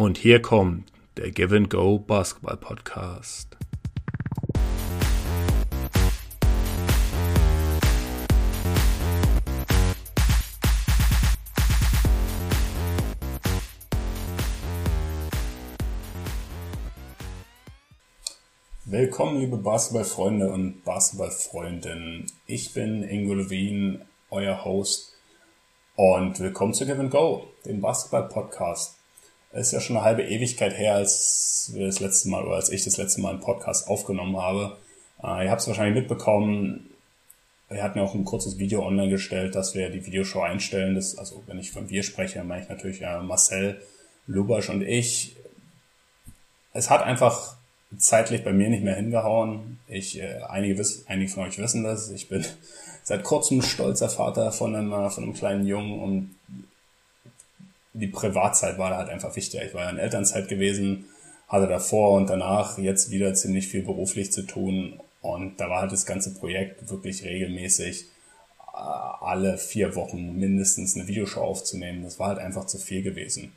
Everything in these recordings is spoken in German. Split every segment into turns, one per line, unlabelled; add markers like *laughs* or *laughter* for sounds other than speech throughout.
Und hier kommt der Give and Go Basketball Podcast. Willkommen, liebe Basketballfreunde und Basketballfreundinnen. Ich bin Ingo Levin, euer Host. Und willkommen zu Give and Go, dem Basketball-Podcast. Es ist ja schon eine halbe Ewigkeit her, als wir das letzte Mal oder als ich das letzte Mal einen Podcast aufgenommen habe. Äh, ihr habt es wahrscheinlich mitbekommen. Wir hatten ja auch ein kurzes Video online gestellt, dass wir die Videoshow einstellen. Das, also wenn ich von wir spreche, meine ich natürlich äh, Marcel, Lubasch und ich. Es hat einfach zeitlich bei mir nicht mehr hingehauen. Ich, äh, einige, wiss, einige von euch wissen das. Ich bin *laughs* seit kurzem stolzer Vater von einem, äh, von einem kleinen Jungen und die Privatzeit war da halt einfach wichtig. Ich war ja in Elternzeit gewesen, hatte davor und danach jetzt wieder ziemlich viel beruflich zu tun und da war halt das ganze Projekt wirklich regelmäßig äh, alle vier Wochen mindestens eine Videoshow aufzunehmen. Das war halt einfach zu viel gewesen.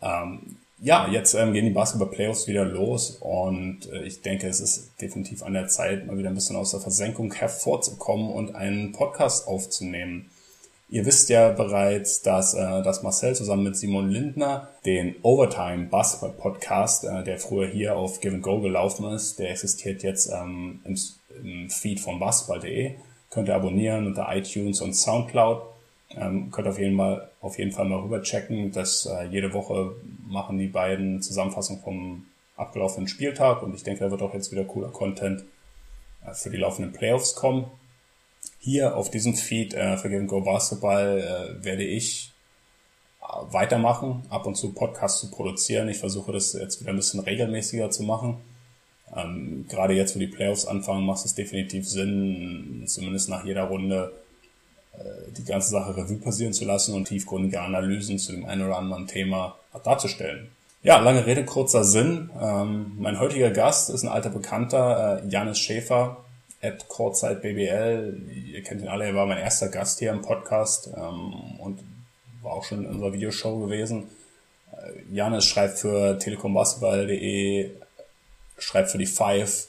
Ähm, ja, jetzt ähm, gehen die Basketball-Playoffs wieder los und äh, ich denke, es ist definitiv an der Zeit, mal wieder ein bisschen aus der Versenkung hervorzukommen und einen Podcast aufzunehmen. Ihr wisst ja bereits, dass, äh, dass Marcel zusammen mit Simon Lindner den Overtime Basketball Podcast, äh, der früher hier auf Give and Go gelaufen ist, der existiert jetzt ähm, im, im Feed von basketball.de. Könnt ihr abonnieren unter iTunes und Soundcloud. Ähm, könnt auf jeden Fall auf jeden Fall mal rüberchecken. dass äh, jede Woche machen die beiden Zusammenfassung vom abgelaufenen Spieltag und ich denke, da wird auch jetzt wieder cooler Content äh, für die laufenden Playoffs kommen. Hier auf diesem Feed äh, für Game Go Basketball äh, werde ich äh, weitermachen, ab und zu Podcasts zu produzieren. Ich versuche das jetzt wieder ein bisschen regelmäßiger zu machen. Ähm, gerade jetzt, wo die Playoffs anfangen, macht es definitiv Sinn, zumindest nach jeder Runde äh, die ganze Sache Revue passieren zu lassen und tiefgründige Analysen zu dem einen oder anderen Thema darzustellen. Ja, lange Rede, kurzer Sinn. Ähm, mein heutiger Gast ist ein alter Bekannter, äh, Janis Schäfer, at BBL. Ihr kennt ihn alle, er war mein erster Gast hier im Podcast ähm, und war auch schon in unserer Videoshow gewesen. Äh, Janis schreibt für telekombasketball.de, schreibt für die Five,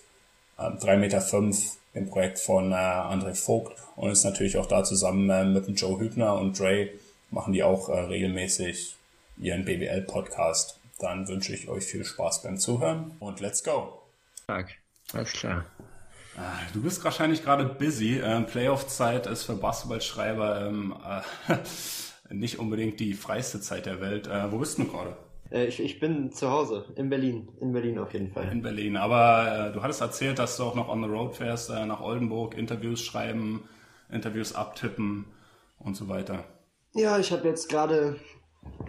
äh, 3,5 Meter, fünf, dem Projekt von äh, André Vogt und ist natürlich auch da zusammen äh, mit dem Joe Hübner und Dre machen die auch äh, regelmäßig ihren BWL-Podcast. Dann wünsche ich euch viel Spaß beim Zuhören und let's go.
Tag, alles klar.
Ah, du bist wahrscheinlich gerade busy. Ähm, Playoff-Zeit ist für Basketballschreiber ähm, äh, *laughs* nicht unbedingt die freiste Zeit der Welt. Äh, wo bist du gerade?
Äh, ich, ich bin zu Hause, in Berlin. In Berlin auf jeden Fall.
In Berlin. Aber äh, du hattest erzählt, dass du auch noch on the road fährst, äh, nach Oldenburg, Interviews schreiben, Interviews abtippen und so weiter.
Ja, ich habe jetzt gerade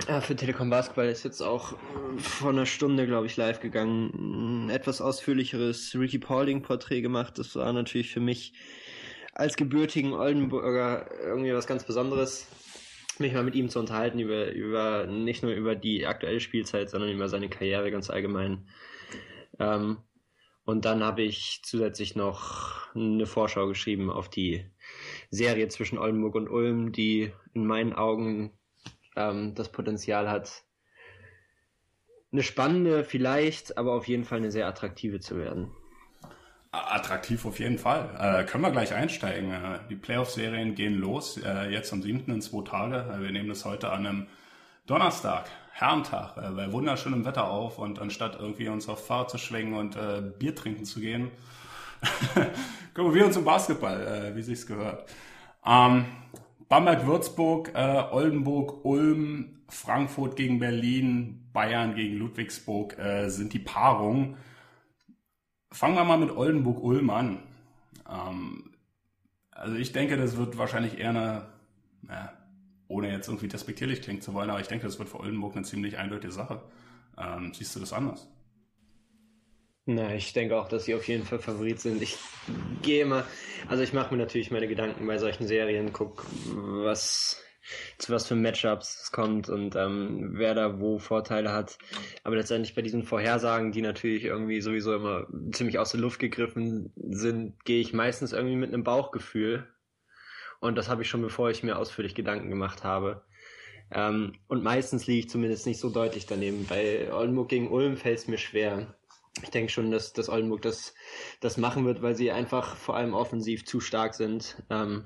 äh, für Telekom Basketball ist jetzt auch äh, vor einer Stunde, glaube ich, live gegangen. Ein etwas ausführlicheres Ricky Paulding-Porträt gemacht. Das war natürlich für mich als gebürtigen Oldenburger irgendwie was ganz Besonderes mich mal mit ihm zu unterhalten über, über nicht nur über die aktuelle Spielzeit, sondern über seine Karriere ganz allgemein. Ähm, und dann habe ich zusätzlich noch eine Vorschau geschrieben auf die Serie zwischen Oldenburg und Ulm, die in meinen Augen ähm, das Potenzial hat, eine spannende vielleicht, aber auf jeden Fall eine sehr attraktive zu werden.
Attraktiv auf jeden Fall. Äh, können wir gleich einsteigen. Äh, die Playoff-Serien gehen los, äh, jetzt am 7. in zwei Tage. Äh, wir nehmen das heute an einem Donnerstag, Herrentag, äh, bei wunderschönem Wetter auf und anstatt irgendwie uns auf Fahrt zu schwingen und äh, Bier trinken zu gehen, *laughs* kümmern wir uns um Basketball, wie sich's gehört. Ähm, Bamberg-Würzburg, Oldenburg, Ulm, Frankfurt gegen Berlin, Bayern gegen Ludwigsburg sind die Paarungen. Fangen wir mal mit Oldenburg-Ulm an. Ähm, also ich denke, das wird wahrscheinlich eher eine, na, ohne jetzt irgendwie despektierlich klingen zu wollen, aber ich denke, das wird für Oldenburg eine ziemlich eindeutige Sache. Ähm, siehst du das anders?
Na, ich denke auch, dass sie auf jeden Fall Favorit sind. Ich gehe immer, also ich mache mir natürlich meine Gedanken bei solchen Serien, guck, was zu was für Matchups es kommt und ähm, wer da wo Vorteile hat. Aber letztendlich bei diesen Vorhersagen, die natürlich irgendwie sowieso immer ziemlich aus der Luft gegriffen sind, gehe ich meistens irgendwie mit einem Bauchgefühl. Und das habe ich schon bevor ich mir ausführlich Gedanken gemacht habe. Ähm, und meistens liege ich zumindest nicht so deutlich daneben. Bei Oldenburg gegen Ulm fällt es mir schwer. Ich denke schon, dass, dass Oldenburg das, das machen wird, weil sie einfach vor allem offensiv zu stark sind. Ähm,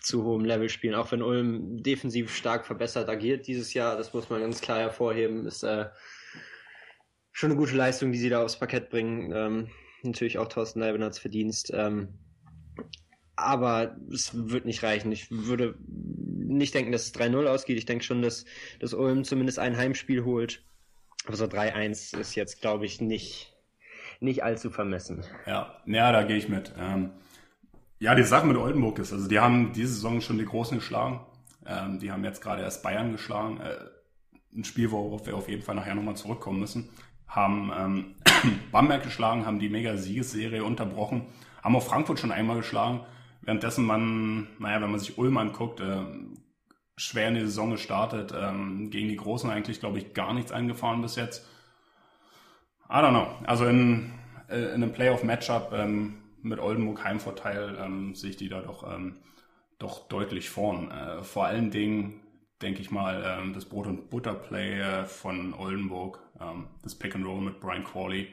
zu hohem Level spielen. Auch wenn Ulm defensiv stark verbessert agiert dieses Jahr, das muss man ganz klar hervorheben, ist äh, schon eine gute Leistung, die sie da aufs Parkett bringen. Ähm, natürlich auch Thorsten Leibenhards Verdienst. Ähm, aber es wird nicht reichen. Ich würde nicht denken, dass es 3-0 ausgeht. Ich denke schon, dass, dass Ulm zumindest ein Heimspiel holt. Aber so 3-1 ist jetzt, glaube ich, nicht, nicht allzu vermessen.
Ja, ja da gehe ich mit. Ähm, ja, die Sache mit Oldenburg ist, also die haben diese Saison schon die Großen geschlagen. Ähm, die haben jetzt gerade erst Bayern geschlagen. Äh, ein Spiel, worauf wir auf jeden Fall nachher nochmal zurückkommen müssen. Haben ähm, *clears throat* Bamberg geschlagen, haben die Mega-Siegesserie unterbrochen, haben auch Frankfurt schon einmal geschlagen. Währenddessen man, naja, wenn man sich Ulm anguckt, äh, schwer in die Saison gestartet, ähm, gegen die Großen eigentlich, glaube ich, gar nichts eingefahren bis jetzt. I don't know. Also in, äh, in einem Playoff-Matchup ähm, mit Oldenburg Heimvorteil ähm, sehe ich die da doch, ähm, doch deutlich vorn. Äh, vor allen Dingen denke ich mal, ähm, das Brot- und Butter-Play äh, von Oldenburg, ähm, das Pick and Roll mit Brian Crawley,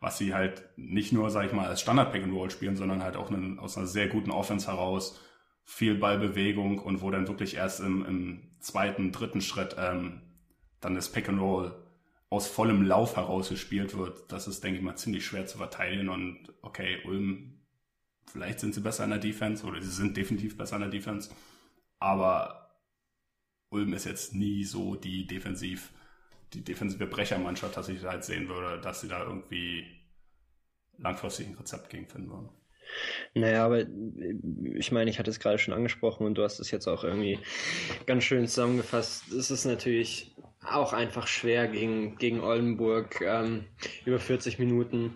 was sie halt nicht nur, sag ich mal, als Standard Pick and Roll spielen, sondern halt auch einen, aus einer sehr guten Offense heraus, viel Ballbewegung und wo dann wirklich erst im, im zweiten, dritten Schritt ähm, dann das Pick and Roll aus vollem Lauf heraus gespielt wird, das ist, denke ich mal, ziemlich schwer zu verteidigen. Und okay, Ulm, vielleicht sind sie besser in der Defense oder sie sind definitiv besser in der Defense, aber Ulm ist jetzt nie so die defensiv, die defensive Brechermannschaft, dass ich halt sehen würde, dass sie da irgendwie langfristig ein Rezept gegen finden würden.
Naja, aber ich meine, ich hatte es gerade schon angesprochen und du hast es jetzt auch irgendwie ganz schön zusammengefasst. Es ist natürlich auch einfach schwer gegen, gegen Oldenburg ähm, über 40 Minuten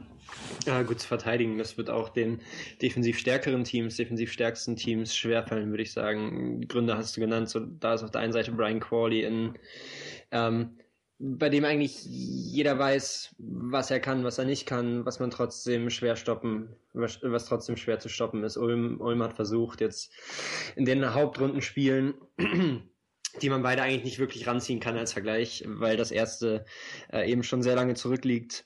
äh, gut zu verteidigen. Das wird auch den defensiv stärkeren Teams, defensiv stärksten Teams schwerfallen, würde ich sagen. Gründe hast du genannt. So, da ist auf der einen Seite Brian Crawley in ähm, bei dem eigentlich jeder weiß, was er kann, was er nicht kann, was man trotzdem schwer stoppen, was, was trotzdem schwer zu stoppen ist. Ulm, Ulm hat versucht, jetzt in den Hauptrundenspielen *clears throat* die man beide eigentlich nicht wirklich ranziehen kann als Vergleich, weil das erste äh, eben schon sehr lange zurückliegt.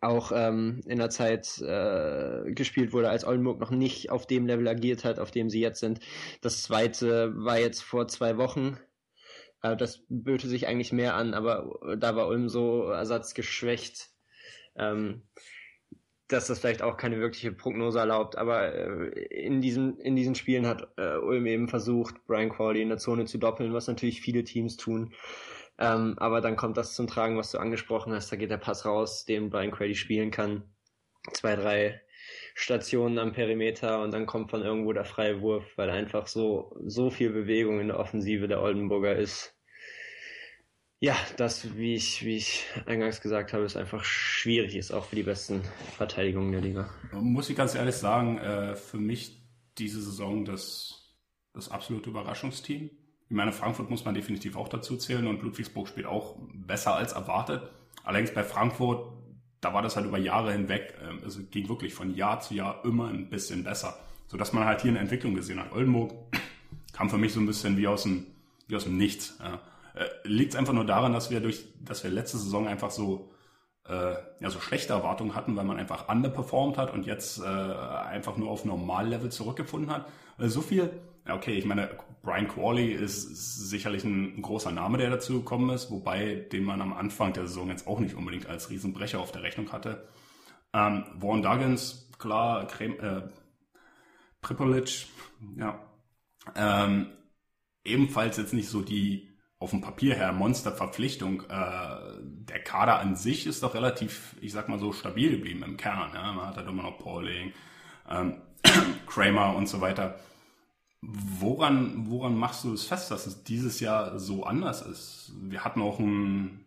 Auch ähm, in der Zeit äh, gespielt wurde, als Oldenburg noch nicht auf dem Level agiert hat, auf dem sie jetzt sind. Das zweite war jetzt vor zwei Wochen. Äh, das böte sich eigentlich mehr an, aber da war Ulm so ersatzgeschwächt. Ähm, dass das vielleicht auch keine wirkliche Prognose erlaubt, aber äh, in, diesen, in diesen Spielen hat äh, Ulm eben versucht, Brian Crawley in der Zone zu doppeln, was natürlich viele Teams tun. Ähm, aber dann kommt das zum Tragen, was du angesprochen hast. Da geht der Pass raus, den Brian Crawley spielen kann. Zwei, drei Stationen am Perimeter und dann kommt von irgendwo der freie Wurf, weil einfach so, so viel Bewegung in der Offensive der Oldenburger ist ja, das, wie ich, wie ich eingangs gesagt habe, ist einfach schwierig ist, auch für die besten Verteidigungen der Liga.
Muss ich ganz ehrlich sagen, äh, für mich diese Saison das, das absolute Überraschungsteam. Ich meine, Frankfurt muss man definitiv auch dazu zählen und Ludwigsburg spielt auch besser als erwartet. Allerdings bei Frankfurt, da war das halt über Jahre hinweg, äh, also ging wirklich von Jahr zu Jahr immer ein bisschen besser. Sodass man halt hier eine Entwicklung gesehen hat. Oldenburg kam für mich so ein bisschen wie aus dem, wie aus dem Nichts. Äh, liegt es einfach nur daran, dass wir durch, dass wir letzte Saison einfach so äh, ja, so schlechte Erwartungen hatten, weil man einfach underperformed hat und jetzt äh, einfach nur auf Normallevel zurückgefunden hat. Weil so viel, ja, okay, ich meine, Brian Crawley ist, sicherlich ein, ein, großer Name, der dazu gekommen ist, wobei den man am Anfang der Saison jetzt auch nicht unbedingt als Riesenbrecher auf der Rechnung hatte. Ähm, Warren Duggins, klar, Creme, äh, Pripolic, ja, ähm, ebenfalls jetzt nicht so die auf dem Papier her Monsterverpflichtung. Äh, der Kader an sich ist doch relativ, ich sag mal so, stabil geblieben im Kern. Ja? Man hat halt immer noch Pauling, ähm, *clears throat* Kramer und so weiter. Woran, woran machst du es fest, dass es dieses Jahr so anders ist? Wir hatten auch einen,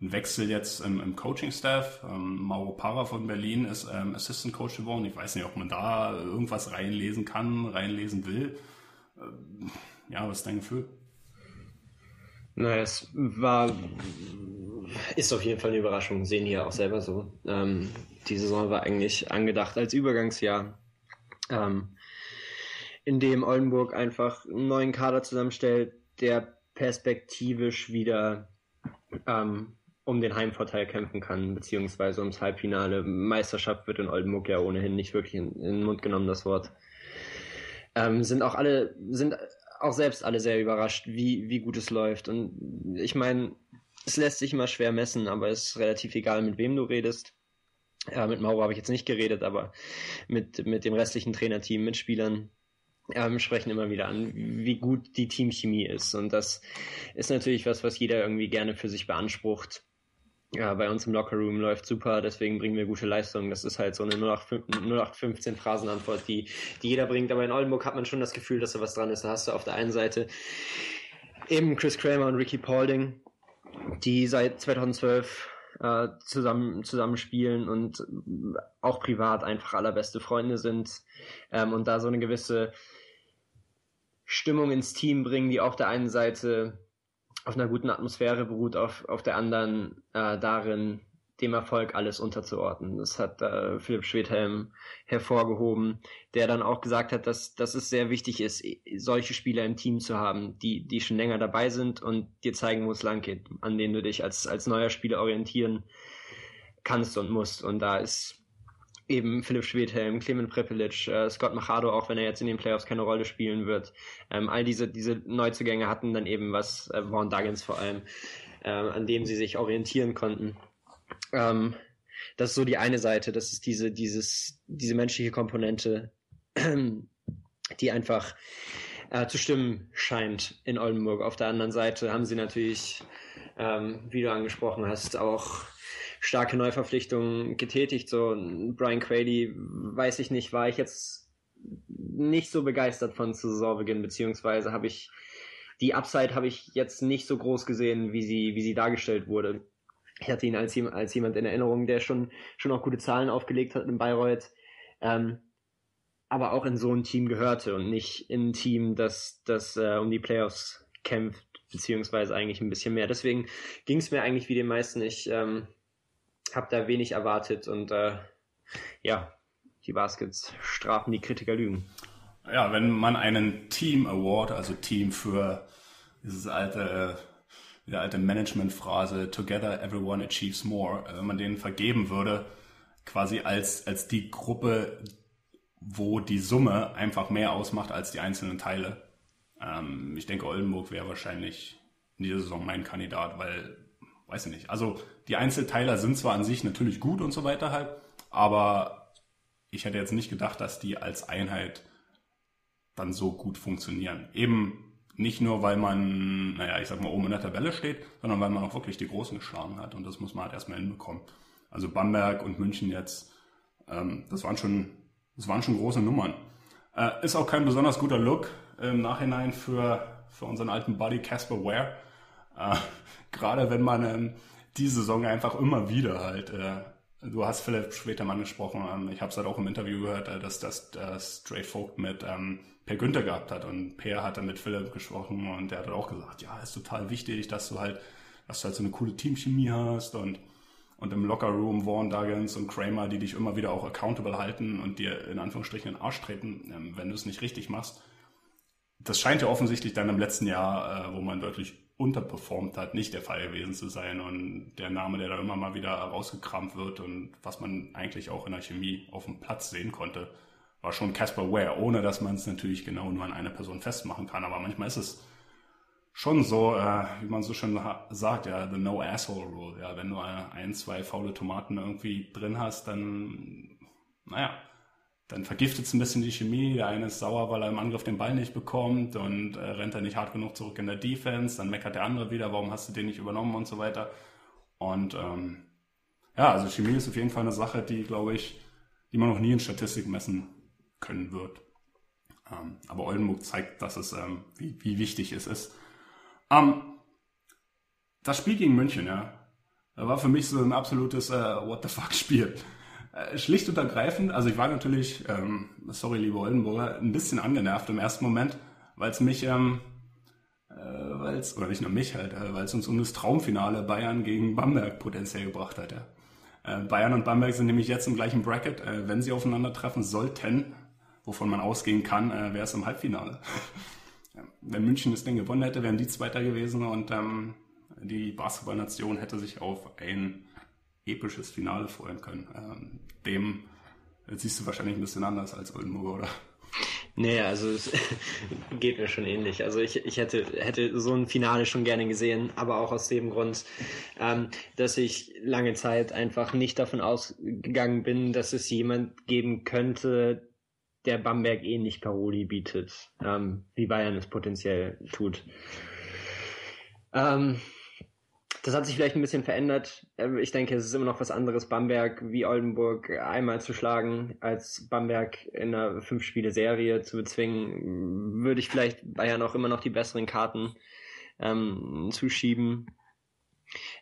einen Wechsel jetzt im, im Coaching-Staff. Ähm, Mauro Parra von Berlin ist ähm, Assistant Coach geworden. Ich weiß nicht, ob man da irgendwas reinlesen kann, reinlesen will. Ähm, ja, was ist dein Gefühl?
Naja, es war, ist auf jeden Fall eine Überraschung, sehen ja auch selber so. Ähm, die Saison war eigentlich angedacht als Übergangsjahr, ähm, in dem Oldenburg einfach einen neuen Kader zusammenstellt, der perspektivisch wieder ähm, um den Heimvorteil kämpfen kann, beziehungsweise ums Halbfinale. Meisterschaft wird in Oldenburg ja ohnehin nicht wirklich in, in den Mund genommen, das Wort. Ähm, sind auch alle, sind auch selbst alle sehr überrascht, wie, wie gut es läuft. Und ich meine, es lässt sich immer schwer messen, aber es ist relativ egal, mit wem du redest. Ja, mit Mauro habe ich jetzt nicht geredet, aber mit, mit dem restlichen Trainerteam, mit Spielern, ähm, sprechen immer wieder an, wie gut die Teamchemie ist. Und das ist natürlich was, was jeder irgendwie gerne für sich beansprucht. Ja, bei uns im Lockerroom läuft super, deswegen bringen wir gute Leistungen. Das ist halt so eine 0815 Phrasenantwort, die, die jeder bringt. Aber in Oldenburg hat man schon das Gefühl, dass da was dran ist. Da hast du auf der einen Seite eben Chris Kramer und Ricky Paulding, die seit 2012 äh, zusammen, zusammen spielen und auch privat einfach allerbeste Freunde sind ähm, und da so eine gewisse Stimmung ins Team bringen, die auf der einen Seite auf einer guten Atmosphäre beruht, auf, auf der anderen äh, darin, dem Erfolg alles unterzuordnen. Das hat äh, Philipp Schwedhelm hervorgehoben, der dann auch gesagt hat, dass, dass es sehr wichtig ist, solche Spieler im Team zu haben, die, die schon länger dabei sind und dir zeigen, wo es lang geht, an denen du dich als, als neuer Spieler orientieren kannst und musst. Und da ist eben Philipp Schwedhelm, Clement Prepelic, äh, Scott Machado, auch wenn er jetzt in den Playoffs keine Rolle spielen wird. Ähm, all diese, diese Neuzugänge hatten dann eben was, äh, Vaughn Duggins vor allem, äh, an dem sie sich orientieren konnten. Ähm, das ist so die eine Seite, das ist diese, dieses, diese menschliche Komponente, *clears throat* die einfach äh, zu stimmen scheint in Oldenburg. Auf der anderen Seite haben sie natürlich, ähm, wie du angesprochen hast, auch starke Neuverpflichtungen getätigt. So Brian Quayle, weiß ich nicht, war ich jetzt nicht so begeistert von zu Saisonbeginn, beziehungsweise habe ich die Upside habe ich jetzt nicht so groß gesehen, wie sie, wie sie dargestellt wurde. Ich hatte ihn als, als jemand in Erinnerung, der schon, schon auch gute Zahlen aufgelegt hat in Bayreuth, ähm, aber auch in so ein Team gehörte und nicht in ein Team, das, das äh, um die Playoffs kämpft, beziehungsweise eigentlich ein bisschen mehr. Deswegen ging es mir eigentlich wie den meisten. Ich ähm, habe da wenig erwartet und äh, ja, die Baskets strafen die Kritiker Lügen.
Ja, wenn man einen Team Award, also Team für dieses alte, äh, die alte Management-Phrase Together everyone achieves more, äh, wenn man den vergeben würde, quasi als, als die Gruppe, wo die Summe einfach mehr ausmacht als die einzelnen Teile. Ähm, ich denke, Oldenburg wäre wahrscheinlich in dieser Saison mein Kandidat, weil weiß ich nicht. Also die Einzelteiler sind zwar an sich natürlich gut und so weiter halt, aber ich hätte jetzt nicht gedacht, dass die als Einheit dann so gut funktionieren. Eben nicht nur, weil man, naja, ich sag mal, oben in der Tabelle steht, sondern weil man auch wirklich die Großen geschlagen hat und das muss man halt erstmal hinbekommen. Also Bamberg und München jetzt, ähm, das waren schon, das waren schon große Nummern. Äh, ist auch kein besonders guter Look im Nachhinein für, für unseren alten Buddy Casper Ware. Äh, *laughs* Gerade wenn man ähm, die Saison einfach immer wieder halt, äh, du hast Philipp später angesprochen, ähm, ich habe es halt auch im Interview gehört, äh, dass das dass Stray Vogt mit ähm, Per Günther gehabt hat und Per hat dann mit Philipp gesprochen und der hat auch gesagt, ja, ist total wichtig, dass du halt, dass du halt so eine coole Teamchemie hast und und im Lockerroom Vaughn Duggins und Kramer, die dich immer wieder auch accountable halten und dir in Anführungsstrichen in den Arsch treten, ähm, wenn du es nicht richtig machst. Das scheint ja offensichtlich dann im letzten Jahr, äh, wo man deutlich unterperformt hat, nicht der Fall gewesen zu sein. Und der Name, der da immer mal wieder rausgekramt wird und was man eigentlich auch in der Chemie auf dem Platz sehen konnte, war schon Casper Ware, ohne dass man es natürlich genau nur an eine Person festmachen kann. Aber manchmal ist es schon so, äh, wie man so schön sagt, ja, the no asshole rule. Ja, wenn du ein, zwei faule Tomaten irgendwie drin hast, dann, naja, dann vergiftet es ein bisschen die Chemie. Der eine ist sauer, weil er im Angriff den Ball nicht bekommt und äh, rennt er nicht hart genug zurück in der Defense. Dann meckert der andere wieder, warum hast du den nicht übernommen und so weiter. Und ähm, ja, also Chemie ist auf jeden Fall eine Sache, die, glaube ich, die man noch nie in Statistik messen können wird. Ähm, aber Oldenburg zeigt, dass es, ähm, wie, wie wichtig es ist. Ähm, das Spiel gegen München, ja, war für mich so ein absolutes äh, What the fuck Spiel. Äh, schlicht und ergreifend, also ich war natürlich, ähm, sorry liebe Oldenburger, ein bisschen angenervt im ersten Moment, weil es mich, ähm, äh, weil es, oder nicht nur mich halt, äh, weil es uns um das Traumfinale Bayern gegen Bamberg potenziell gebracht hat. Ja. Äh, Bayern und Bamberg sind nämlich jetzt im gleichen Bracket. Äh, wenn sie aufeinandertreffen sollten, wovon man ausgehen kann, äh, wäre es im Halbfinale. *laughs* wenn München das Ding gewonnen hätte, wären die Zweiter gewesen und ähm, die Basketballnation hätte sich auf ein episches Finale freuen können. Ähm, dem siehst du wahrscheinlich ein bisschen anders als Oldenburg, oder?
Nee, also es *laughs* geht mir schon ähnlich. Also ich, ich hätte, hätte so ein Finale schon gerne gesehen, aber auch aus dem Grund, ähm, dass ich lange Zeit einfach nicht davon ausgegangen bin, dass es jemand geben könnte, der Bamberg ähnlich Paroli bietet, ähm, wie Bayern es potenziell tut. Ähm, das hat sich vielleicht ein bisschen verändert. Ähm, ich denke, es ist immer noch was anderes, Bamberg wie Oldenburg einmal zu schlagen, als Bamberg in einer Fünf-Spiele-Serie zu bezwingen. Würde ich vielleicht Bayern auch immer noch die besseren Karten ähm, zuschieben.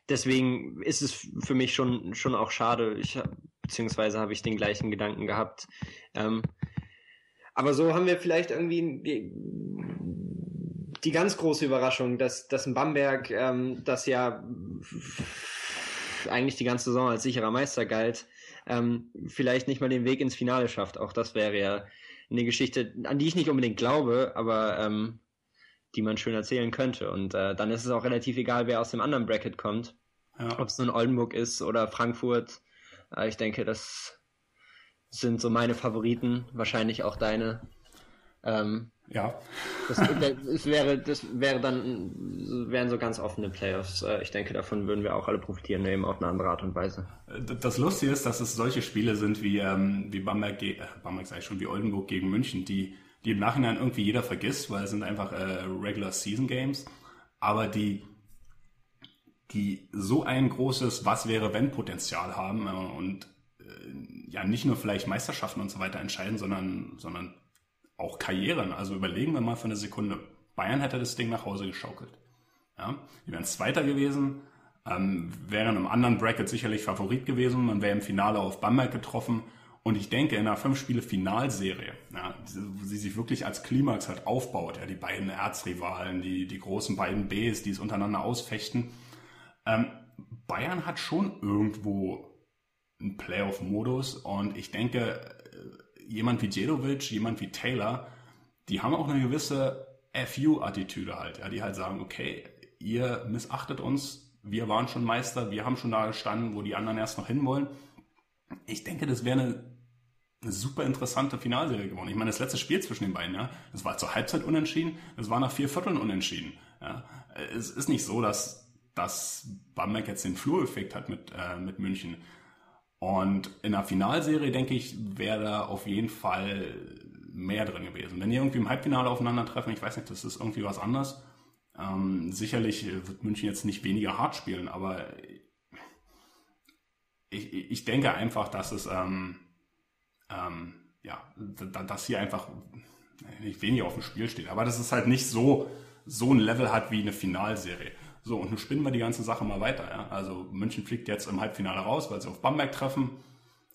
Deswegen ist es für mich schon, schon auch schade. Ich, beziehungsweise habe ich den gleichen Gedanken gehabt. Ähm, aber so haben wir vielleicht irgendwie die, ganz große Überraschung, dass, dass ein Bamberg, ähm, das ja eigentlich die ganze Saison als sicherer Meister galt, ähm, vielleicht nicht mal den Weg ins Finale schafft. Auch das wäre ja eine Geschichte, an die ich nicht unbedingt glaube, aber ähm, die man schön erzählen könnte. Und äh, dann ist es auch relativ egal, wer aus dem anderen Bracket kommt. Ja. Ob es nun Oldenburg ist oder Frankfurt. Äh, ich denke, das sind so meine Favoriten, wahrscheinlich auch deine. Ähm,
ja.
Das, das, wäre, das wäre dann, wären so ganz offene Playoffs. Äh, ich denke, davon würden wir auch alle profitieren, eben auf eine andere Art und Weise.
Das Lustige ist, dass es solche Spiele sind wie, ähm, wie Bamberg, äh, Bamberg sag ich schon, wie Oldenburg gegen München, die, die im Nachhinein irgendwie jeder vergisst, weil es sind einfach äh, Regular Season Games, aber die, die so ein großes Was wäre wenn Potenzial haben äh, und äh, ja nicht nur vielleicht Meisterschaften und so weiter entscheiden, sondern, sondern auch Karrieren. Also überlegen wir mal für eine Sekunde. Bayern hätte das Ding nach Hause geschaukelt. Ja, die wären Zweiter gewesen, ähm, wären im anderen Bracket sicherlich Favorit gewesen. Man wäre im Finale auf Bamberg getroffen. Und ich denke, in einer fünf-Spiele-Finalserie, ja, sie sich wirklich als Klimax halt aufbaut, ja, die beiden Erzrivalen, die, die großen beiden Bs, die es untereinander ausfechten. Ähm, Bayern hat schon irgendwo einen Playoff-Modus und ich denke, jemand wie Jedovic, jemand wie Taylor, die haben auch eine gewisse FU-Attitüde halt, ja, die halt sagen, okay, ihr missachtet uns, wir waren schon Meister, wir haben schon da gestanden, wo die anderen erst noch hinwollen. Ich denke, das wäre eine, eine super interessante Finalserie geworden. Ich meine, das letzte Spiel zwischen den beiden, ja, das war zur Halbzeit unentschieden, das war nach vier Vierteln unentschieden. Ja. Es ist nicht so, dass, dass Bamberg jetzt den Flureffekt hat mit, äh, mit München. Und in der Finalserie, denke ich, wäre da auf jeden Fall mehr drin gewesen. Wenn die irgendwie im Halbfinale aufeinandertreffen, ich weiß nicht, das ist irgendwie was anderes. Ähm, sicherlich wird München jetzt nicht weniger hart spielen, aber ich, ich denke einfach, dass es ähm, ähm, ja, dass hier einfach nicht weniger auf dem Spiel steht, aber dass es halt nicht so so ein Level hat wie eine Finalserie. So, und nun spinnen wir die ganze Sache mal weiter. Ja? Also München fliegt jetzt im Halbfinale raus, weil sie auf Bamberg treffen.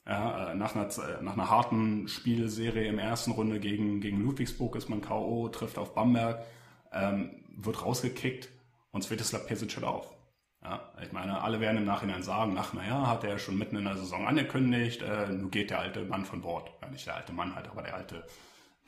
Ja, äh, nach, einer, äh, nach einer harten Spielserie im ersten Runde gegen, gegen Ludwigsburg ist man K.O., trifft auf Bamberg, ähm, wird rausgekickt und Svetislav Pesic hört auf. Ja, ich meine, alle werden im Nachhinein sagen, ach naja, hat er schon mitten in der Saison angekündigt, äh, nun geht der alte Mann von Bord. Ja, nicht der alte Mann halt, aber der alte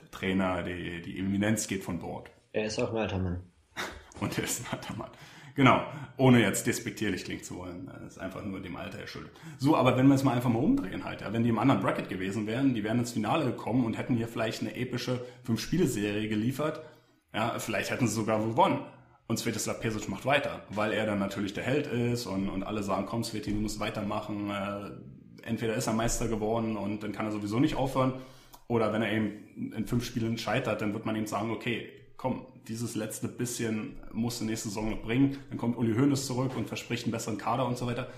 der Trainer, die, die Eminenz geht von Bord.
Er ist auch ein alter Mann. *laughs*
und er ist ein alter Mann. Genau, ohne jetzt despektierlich klingen zu wollen. Das ist einfach nur dem Alter erschuldet. So, aber wenn wir es mal einfach mal umdrehen halt, ja, wenn die im anderen Bracket gewesen wären, die wären ins Finale gekommen und hätten hier vielleicht eine epische Fünf-Spiele-Serie geliefert, ja, vielleicht hätten sie sogar gewonnen. Und Svetislav Pesic macht weiter, weil er dann natürlich der Held ist und, und alle sagen, komm Sveti, du musst weitermachen. Äh, entweder ist er Meister geworden und dann kann er sowieso nicht aufhören. Oder wenn er eben in fünf Spielen scheitert, dann wird man ihm sagen, okay, komm, dieses letzte bisschen musst du nächste Saison noch bringen. Dann kommt Uli Hoeneß zurück und verspricht einen besseren Kader und so weiter.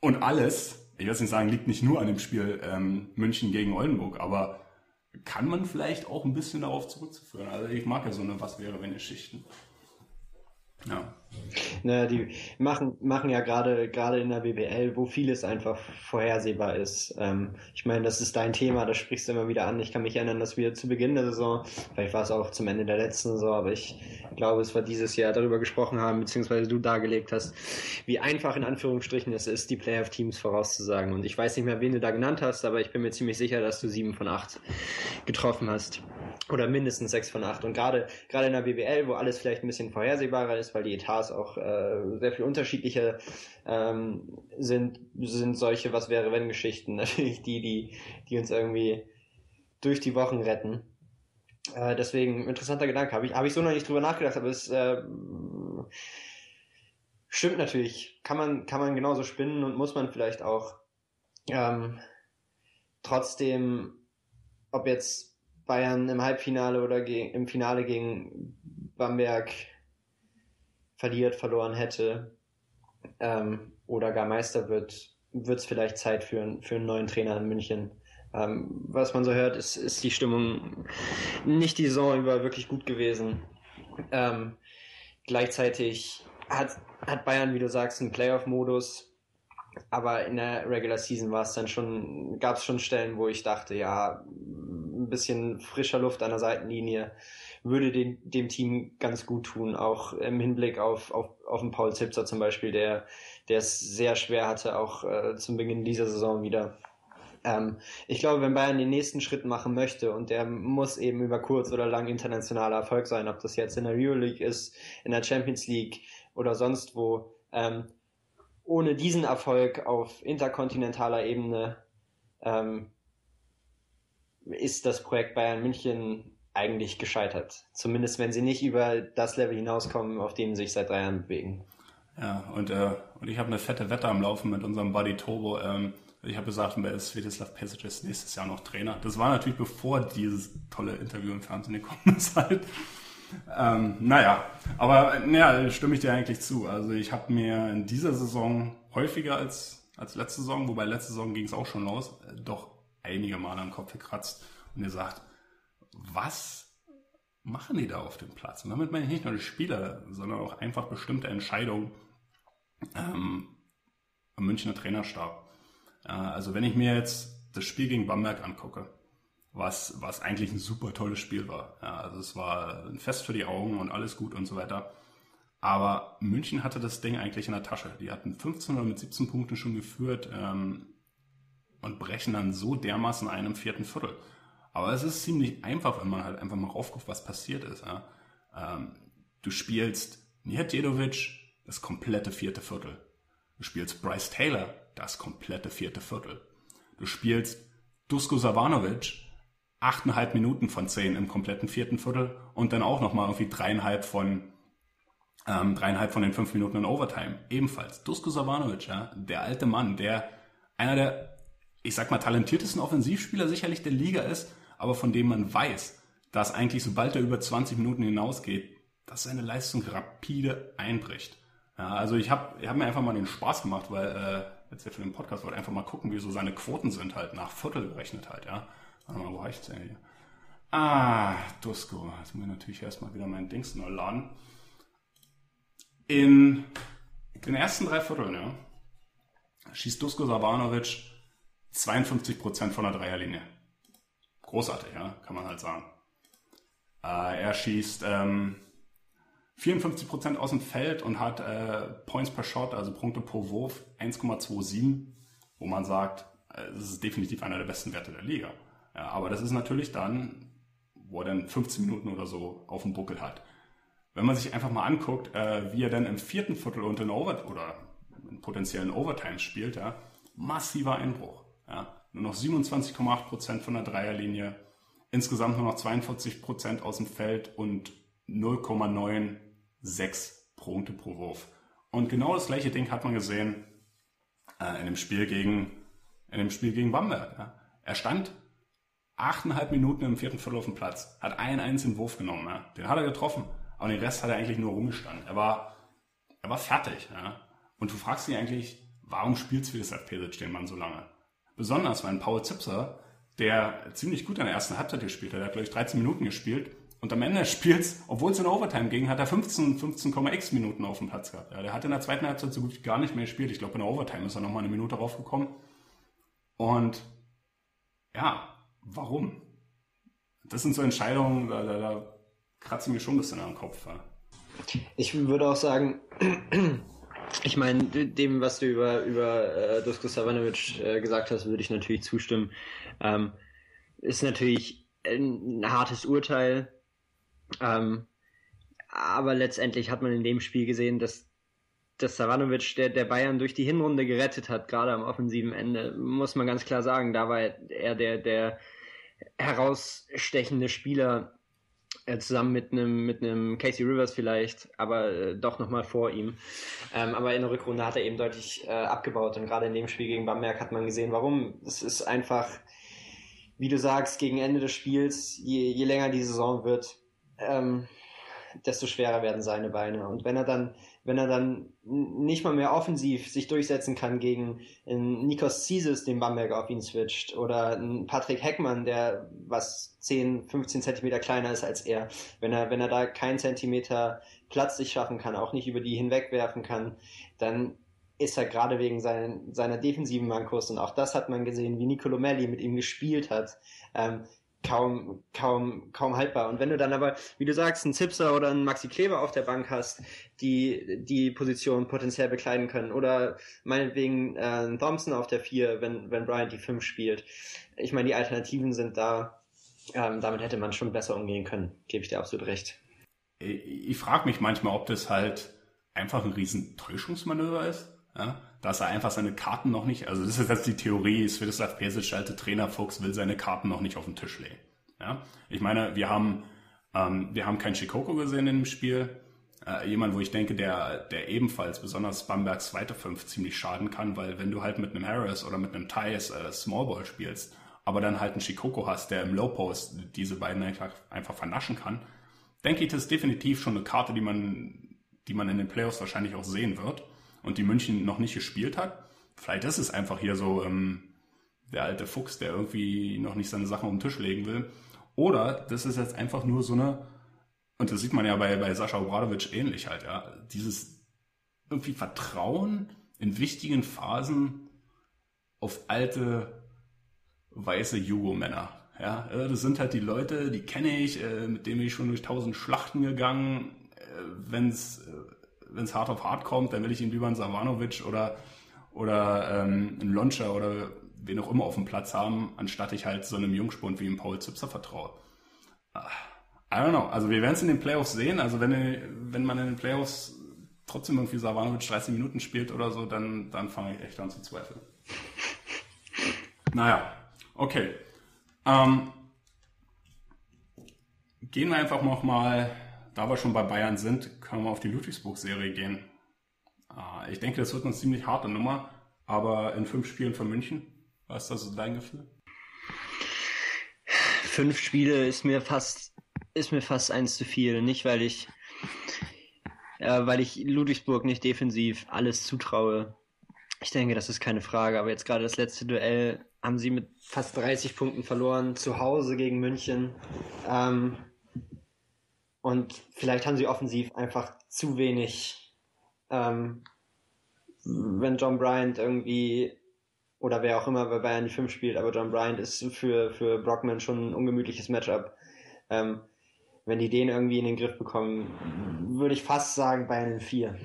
Und alles, ich will nicht sagen, liegt nicht nur an dem Spiel ähm, München gegen Oldenburg, aber kann man vielleicht auch ein bisschen darauf zurückzuführen. Also ich mag ja so eine Was wäre wenn Geschichten. Ja.
Naja, die machen, machen ja gerade gerade in der BBL, wo vieles einfach vorhersehbar ist. Ähm, ich meine, das ist dein Thema, das sprichst du immer wieder an. Ich kann mich erinnern, dass wir zu Beginn der Saison, vielleicht war es auch zum Ende der letzten Saison, aber ich glaube, es war dieses Jahr darüber gesprochen haben, beziehungsweise du dargelegt hast, wie einfach in Anführungsstrichen es ist, die Playoff-Teams vorauszusagen. Und ich weiß nicht mehr, wen du da genannt hast, aber ich bin mir ziemlich sicher, dass du sieben von acht getroffen hast. Oder mindestens sechs von acht. Und gerade gerade in der BBL, wo alles vielleicht ein bisschen vorhersehbarer ist, weil die Etats auch äh, sehr viel unterschiedlicher ähm, sind, sind solche Was wäre wenn Geschichten *laughs* natürlich die, die, die uns irgendwie durch die Wochen retten. Äh, deswegen interessanter Gedanke. Habe ich, hab ich so noch nicht drüber nachgedacht, aber es äh, stimmt natürlich. Kann man, kann man genauso spinnen und muss man vielleicht auch. Ähm, trotzdem, ob jetzt Bayern im Halbfinale oder im Finale gegen Bamberg verliert, verloren hätte ähm, oder gar Meister wird, wird es vielleicht Zeit für, für einen neuen Trainer in München. Ähm, was man so hört, ist, ist die Stimmung nicht die Saison über wirklich gut gewesen. Ähm, gleichzeitig hat, hat Bayern, wie du sagst, einen Playoff-Modus, aber in der Regular Season war es dann schon, gab es schon Stellen, wo ich dachte, ja, bisschen frischer Luft an der Seitenlinie würde den, dem Team ganz gut tun, auch im Hinblick auf, auf, auf den Paul Zipser zum Beispiel, der, der es sehr schwer hatte, auch äh, zum Beginn dieser Saison wieder. Ähm, ich glaube, wenn Bayern den nächsten Schritt machen möchte und der muss eben über kurz oder lang internationaler Erfolg sein, ob das jetzt in der Euro League ist, in der Champions League oder sonst wo, ähm, ohne diesen Erfolg auf interkontinentaler Ebene ähm, ist das Projekt Bayern München eigentlich gescheitert. Zumindest wenn sie nicht über das Level hinauskommen, auf dem sie sich seit drei Jahren bewegen.
Ja, und, äh, und ich habe eine fette Wette am Laufen mit unserem Buddy Turbo. Ähm, ich habe gesagt, Svetislav Pesic ist nächstes Jahr noch Trainer. Das war natürlich bevor dieses tolle Interview im Fernsehen gekommen ist *laughs* halt. Ähm, naja, aber naja, stimme ich dir eigentlich zu. Also ich habe mir in dieser Saison häufiger als, als letzte Saison, wobei letzte Saison ging es auch schon los, äh, doch einige Male am Kopf gekratzt und gesagt, was machen die da auf dem Platz? Und damit meine ich nicht nur die Spieler, sondern auch einfach bestimmte Entscheidungen ähm, am Münchner Trainerstab. Äh, also wenn ich mir jetzt das Spiel gegen Bamberg angucke, was, was eigentlich ein super tolles Spiel war. Ja, also es war ein Fest für die Augen und alles gut und so weiter. Aber München hatte das Ding eigentlich in der Tasche. Die hatten 15 oder mit 17 Punkten schon geführt ähm, und brechen dann so dermaßen ein im vierten Viertel. Aber es ist ziemlich einfach, wenn man halt einfach mal raufguckt, was passiert ist. Ja? Ähm, du spielst Nijadjedovic das komplette vierte Viertel. Du spielst Bryce Taylor das komplette vierte Viertel. Du spielst Dusko Savanovic achteinhalb Minuten von zehn im kompletten vierten Viertel und dann auch nochmal irgendwie dreieinhalb von ähm, dreieinhalb von den fünf Minuten in Overtime. Ebenfalls. Dusko Savanovic, ja, der alte Mann, der einer der, ich sag mal, talentiertesten Offensivspieler sicherlich der Liga ist, aber von dem man weiß, dass eigentlich sobald er über 20 Minuten hinausgeht, dass seine Leistung rapide einbricht. Ja, also ich habe ich hab mir einfach mal den Spaß gemacht, weil äh, jetzt ja für den Podcast wollte einfach mal gucken, wie so seine Quoten sind halt nach Viertel gerechnet halt, ja. Warte mal, wo reicht's denn hier? Ah, Dusko. Jetzt muss ich natürlich erstmal wieder mein Dings neu laden. In den ersten drei Vierteln, ja, schießt Dusko Sabanovic 52% von der Dreierlinie großartig, ja, kann man halt sagen. Äh, er schießt ähm, 54% aus dem Feld und hat äh, Points per Shot, also Punkte pro Wurf 1,27, wo man sagt, äh, das ist definitiv einer der besten Werte der Liga. Ja, aber das ist natürlich dann, wo er dann 15 Minuten oder so auf dem Buckel hat. Wenn man sich einfach mal anguckt, äh, wie er dann im vierten Viertel und in Over oder in potenziellen Overtimes spielt, ja, massiver Einbruch. Ja nur noch 27,8% von der Dreierlinie, insgesamt nur noch 42% aus dem Feld und 0,96 Punkte pro Wurf. Und genau das gleiche Ding hat man gesehen äh, in dem Spiel gegen, in dem Spiel gegen Bamberg. Ja. Er stand achteinhalb Minuten im vierten Viertel auf dem Platz, hat einen einzigen Wurf genommen. Ja. Den hat er getroffen, aber den Rest hat er eigentlich nur rumgestanden. Er war, er war fertig. Ja. Und du fragst dich eigentlich, warum spielt Svetislav Pesic den Mann so lange? Besonders, weil Paul Zipser, der ziemlich gut in der ersten Halbzeit gespielt hat, der hat, glaube ich, 13 Minuten gespielt Und am Ende des Spiels, obwohl es in Overtime ging, hat er 15, 15,x Minuten auf dem Platz gehabt. Ja, der hat in der zweiten Halbzeit so gut gar nicht mehr gespielt. Ich glaube, in der Overtime ist er nochmal eine Minute raufgekommen. Und ja, warum? Das sind so Entscheidungen, da, da, da kratze ich mir schon ein bisschen am Kopf. Ja.
Ich würde auch sagen, ich meine, dem, was du über, über äh, Dusko Savanovic äh, gesagt hast, würde ich natürlich zustimmen. Ähm, ist natürlich ein hartes Urteil. Ähm, aber letztendlich hat man in dem Spiel gesehen, dass, dass Savanovic, der, der Bayern durch die Hinrunde gerettet hat, gerade am offensiven Ende, muss man ganz klar sagen, da war er der, der herausstechende Spieler zusammen mit einem mit Casey Rivers vielleicht, aber äh, doch nochmal vor ihm. Ähm, aber in der Rückrunde hat er eben deutlich äh, abgebaut und gerade in dem Spiel gegen Bamberg hat man gesehen, warum. Es ist einfach, wie du sagst, gegen Ende des Spiels, je, je länger die Saison wird, ähm, desto schwerer werden seine Beine. Und wenn er dann, wenn er dann nicht mal mehr offensiv sich durchsetzen kann gegen einen Nikos Zisis, den Bamberg auf ihn switcht, oder einen Patrick Heckmann, der was 10, 15 Zentimeter kleiner ist als er, wenn er, wenn er da keinen Zentimeter Platz sich schaffen kann, auch nicht über die hinwegwerfen kann, dann ist er gerade wegen seinen, seiner defensiven Mankos und auch das hat man gesehen, wie Nicolo Melli mit ihm gespielt hat, ähm, kaum, kaum, kaum haltbar. Und wenn du dann aber, wie du sagst, einen Zipser oder einen Maxi Kleber auf der Bank hast, die die Position potenziell bekleiden können, oder meinetwegen äh, einen Thompson auf der 4, wenn, wenn Bryant die 5 spielt. Ich meine, die Alternativen sind da. Ähm, damit hätte man schon besser umgehen können, gebe ich dir absolut recht.
Ich, ich frage mich manchmal, ob das halt einfach ein riesen Täuschungsmanöver ist. Ja? Dass er einfach seine Karten noch nicht, also das ist jetzt die Theorie, Svetislav Pesic, alte Trainer Fuchs, will seine Karten noch nicht auf den Tisch legen. Ja? Ich meine, wir haben, ähm, wir haben keinen Shikoko gesehen in dem Spiel. Äh, jemand, wo ich denke, der, der ebenfalls besonders Bambergs zweite Fünf ziemlich schaden kann, weil wenn du halt mit einem Harris oder mit einem Thais äh, Smallball spielst, aber dann halt einen Shikoko hast, der im Low Post diese beiden einfach, einfach vernaschen kann, denke ich, das ist definitiv schon eine Karte, die man, die man in den Playoffs wahrscheinlich auch sehen wird und die München noch nicht gespielt hat. Vielleicht ist es einfach hier so ähm, der alte Fuchs, der irgendwie noch nicht seine Sachen auf den Tisch legen will. Oder das ist jetzt einfach nur so eine, und das sieht man ja bei, bei Sascha Obradovic ähnlich halt, ja, dieses irgendwie Vertrauen in wichtigen Phasen auf alte weiße Jugo-Männer. Ja, das sind halt die Leute, die kenne ich, äh, mit denen bin ich schon durch tausend Schlachten gegangen. Äh, Wenn es hart auf hart kommt, dann will ich ihn lieber einen Savanovic oder, oder ähm, einen Loncha oder wen auch immer auf dem Platz haben, anstatt ich halt so einem Jungspund wie einem Paul Zipser vertraue. Ah, I don't know. Also wir werden es in den Playoffs sehen. Also wenn, wenn man in den Playoffs trotzdem irgendwie Savanovic 30 Minuten spielt oder so, dann, dann fange ich echt an zu zweifeln. *laughs* Naja, okay. Ähm, gehen wir einfach noch mal da wir schon bei Bayern sind, können wir auf die Ludwigsburg-Serie gehen. Ah, ich denke, das wird eine ziemlich harte Nummer, aber in fünf Spielen von München, was ist das so dein Gefühl?
Fünf Spiele ist mir fast, ist mir fast eins zu viel. Nicht, weil ich, äh, weil ich Ludwigsburg nicht defensiv alles zutraue. Ich denke, das ist keine Frage, aber jetzt gerade das letzte Duell haben sie mit fast 30 Punkten verloren, zu Hause gegen München. Ähm, und vielleicht haben sie offensiv einfach zu wenig, ähm, wenn John Bryant irgendwie oder wer auch immer bei Bayern die 5 spielt, aber John Bryant ist für, für Brockman schon ein ungemütliches Matchup. Ähm, wenn die den irgendwie in den Griff bekommen, würde ich fast sagen Bayern in 4.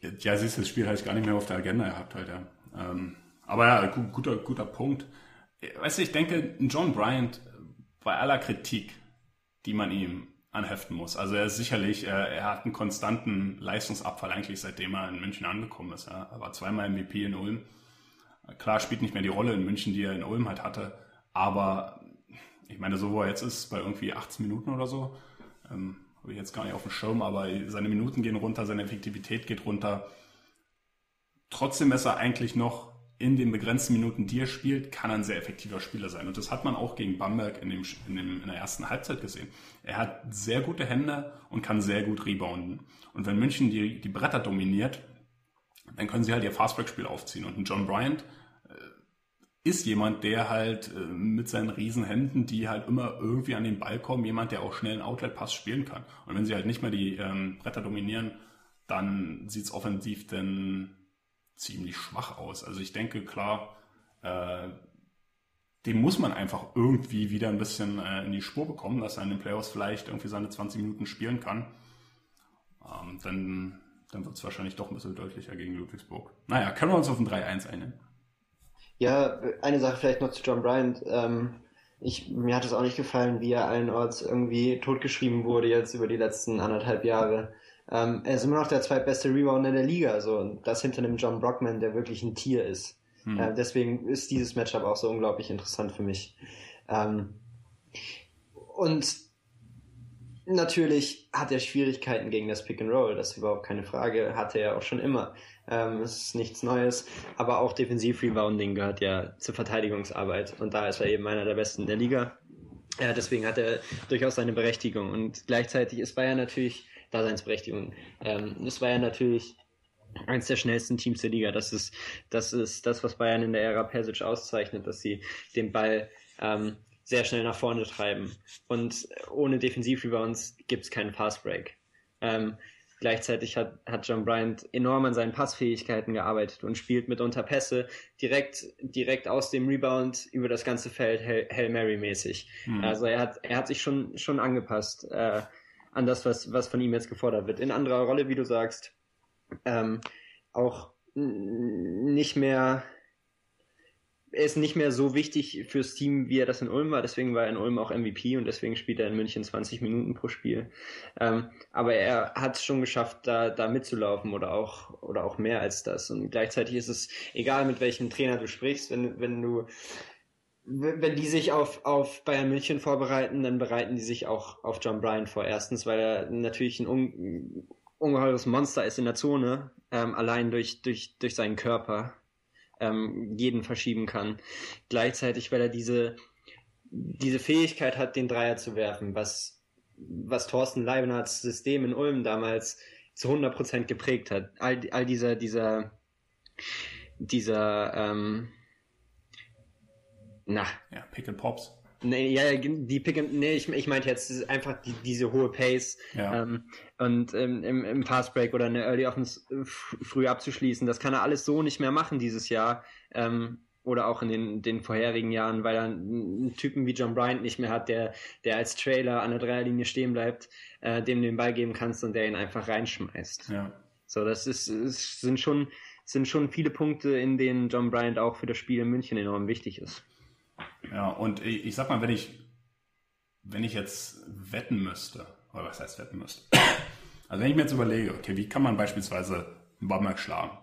Ja, siehst du, das Spiel habe ich gar nicht mehr auf der Agenda gehabt heute. Ähm, aber ja, guter, guter Punkt. Weißt du, ich denke, John Bryant, bei aller Kritik, die man ihm anheften muss. Also er ist sicherlich, er, er hat einen konstanten Leistungsabfall eigentlich seitdem er in München angekommen ist. Er war zweimal MVP in Ulm. Klar spielt nicht mehr die Rolle in München, die er in Ulm halt hatte, aber ich meine, so wo er jetzt ist, bei irgendwie 18 Minuten oder so, ähm, habe ich jetzt gar nicht auf dem Schirm, aber seine Minuten gehen runter, seine Effektivität geht runter. Trotzdem ist er eigentlich noch in den begrenzten Minuten, die er spielt, kann er ein sehr effektiver Spieler sein. Und das hat man auch gegen Bamberg in, dem, in, dem, in der ersten Halbzeit gesehen. Er hat sehr gute Hände und kann sehr gut rebounden. Und wenn München die, die Bretter dominiert, dann können sie halt ihr Fastbreak-Spiel aufziehen. Und ein John Bryant, äh, ist jemand, der halt äh, mit seinen Riesenhänden, die halt immer irgendwie an den Ball kommen, jemand, der auch schnell einen Outlet-Pass spielen kann. Und wenn sie halt nicht mehr die ähm, Bretter dominieren, dann sieht's offensiv denn ziemlich schwach aus. Also ich denke, klar, äh, dem muss man einfach irgendwie wieder ein bisschen äh, in die Spur bekommen, dass er in den Playoffs vielleicht irgendwie seine 20 Minuten spielen kann. Ähm, dann dann wird es wahrscheinlich doch ein bisschen deutlicher gegen Ludwigsburg. Naja, können wir uns auf ein 3-1 einigen?
Ja, eine Sache vielleicht noch zu John Bryant. Ähm, ich, mir hat es auch nicht gefallen, wie er allen Orts irgendwie totgeschrieben wurde jetzt über die letzten anderthalb Jahre. Ähm, er ist immer noch der zweitbeste Rebounder der Liga, so, und das hinter einem John Brockman, der wirklich ein Tier ist. Hm. Äh, deswegen ist dieses Matchup auch so unglaublich interessant für mich. Ähm, und natürlich hat er Schwierigkeiten gegen das Pick and Roll, das ist überhaupt keine Frage, hatte er auch schon immer. Ähm, es ist nichts Neues, aber auch Defensiv-Rebounding gehört ja zur Verteidigungsarbeit und da ist er eben einer der besten der Liga. Ja, deswegen hat er durchaus seine Berechtigung und gleichzeitig ist Bayern natürlich Daseinsberechtigung. Ähm, es war ja natürlich eins der schnellsten Teams der Liga. Das ist, das ist das, was Bayern in der Ära Persic auszeichnet, dass sie den Ball ähm, sehr schnell nach vorne treiben. Und ohne Defensivrebounds gibt es keinen Fastbreak. Ähm, gleichzeitig hat, hat John Bryant enorm an seinen Passfähigkeiten gearbeitet und spielt mitunter Pässe direkt, direkt aus dem Rebound über das ganze Feld Hail, Mary mäßig. Mhm. Also er hat, er hat sich schon, schon angepasst äh, an das, was, was von ihm jetzt gefordert wird. In anderer Rolle, wie du sagst ähm, auch nicht mehr er ist nicht mehr so wichtig fürs Team, wie er das in Ulm war. Deswegen war er in Ulm auch MVP und deswegen spielt er in München 20 Minuten pro Spiel. Ähm, aber er hat es schon geschafft, da, da mitzulaufen oder auch, oder auch mehr als das. Und gleichzeitig ist es egal, mit welchem Trainer du sprichst, wenn, wenn du, wenn die sich auf, auf Bayern München vorbereiten, dann bereiten die sich auch auf John Bryan vor. Erstens, weil er natürlich ein un ungeheures Monster ist in der Zone, ähm, allein durch, durch, durch seinen Körper ähm, jeden verschieben kann. Gleichzeitig, weil er diese, diese Fähigkeit hat, den Dreier zu werfen, was, was Thorsten Leibnazs System in Ulm damals zu 100% geprägt hat. All, all dieser, dieser, dieser, ähm,
na. Ja, Pick and Pops.
Nee, ja, die Pick and, nee, ich, ich meinte jetzt einfach die, diese hohe Pace ja. ähm, und ähm, im, im Fastbreak oder eine Early Offense früh abzuschließen, das kann er alles so nicht mehr machen dieses Jahr ähm, oder auch in den, den vorherigen Jahren, weil er einen Typen wie John Bryant nicht mehr hat, der, der als Trailer an der Dreierlinie stehen bleibt, äh, dem du den Ball geben kannst und der ihn einfach reinschmeißt. Ja. So, das ist, ist sind schon sind schon viele Punkte, in denen John Bryant auch für das Spiel in München enorm wichtig ist.
Ja, und ich, ich sag mal, wenn ich, wenn ich jetzt wetten müsste, oder was heißt wetten müsste? Also wenn ich mir jetzt überlege, okay, wie kann man beispielsweise Bamberg schlagen?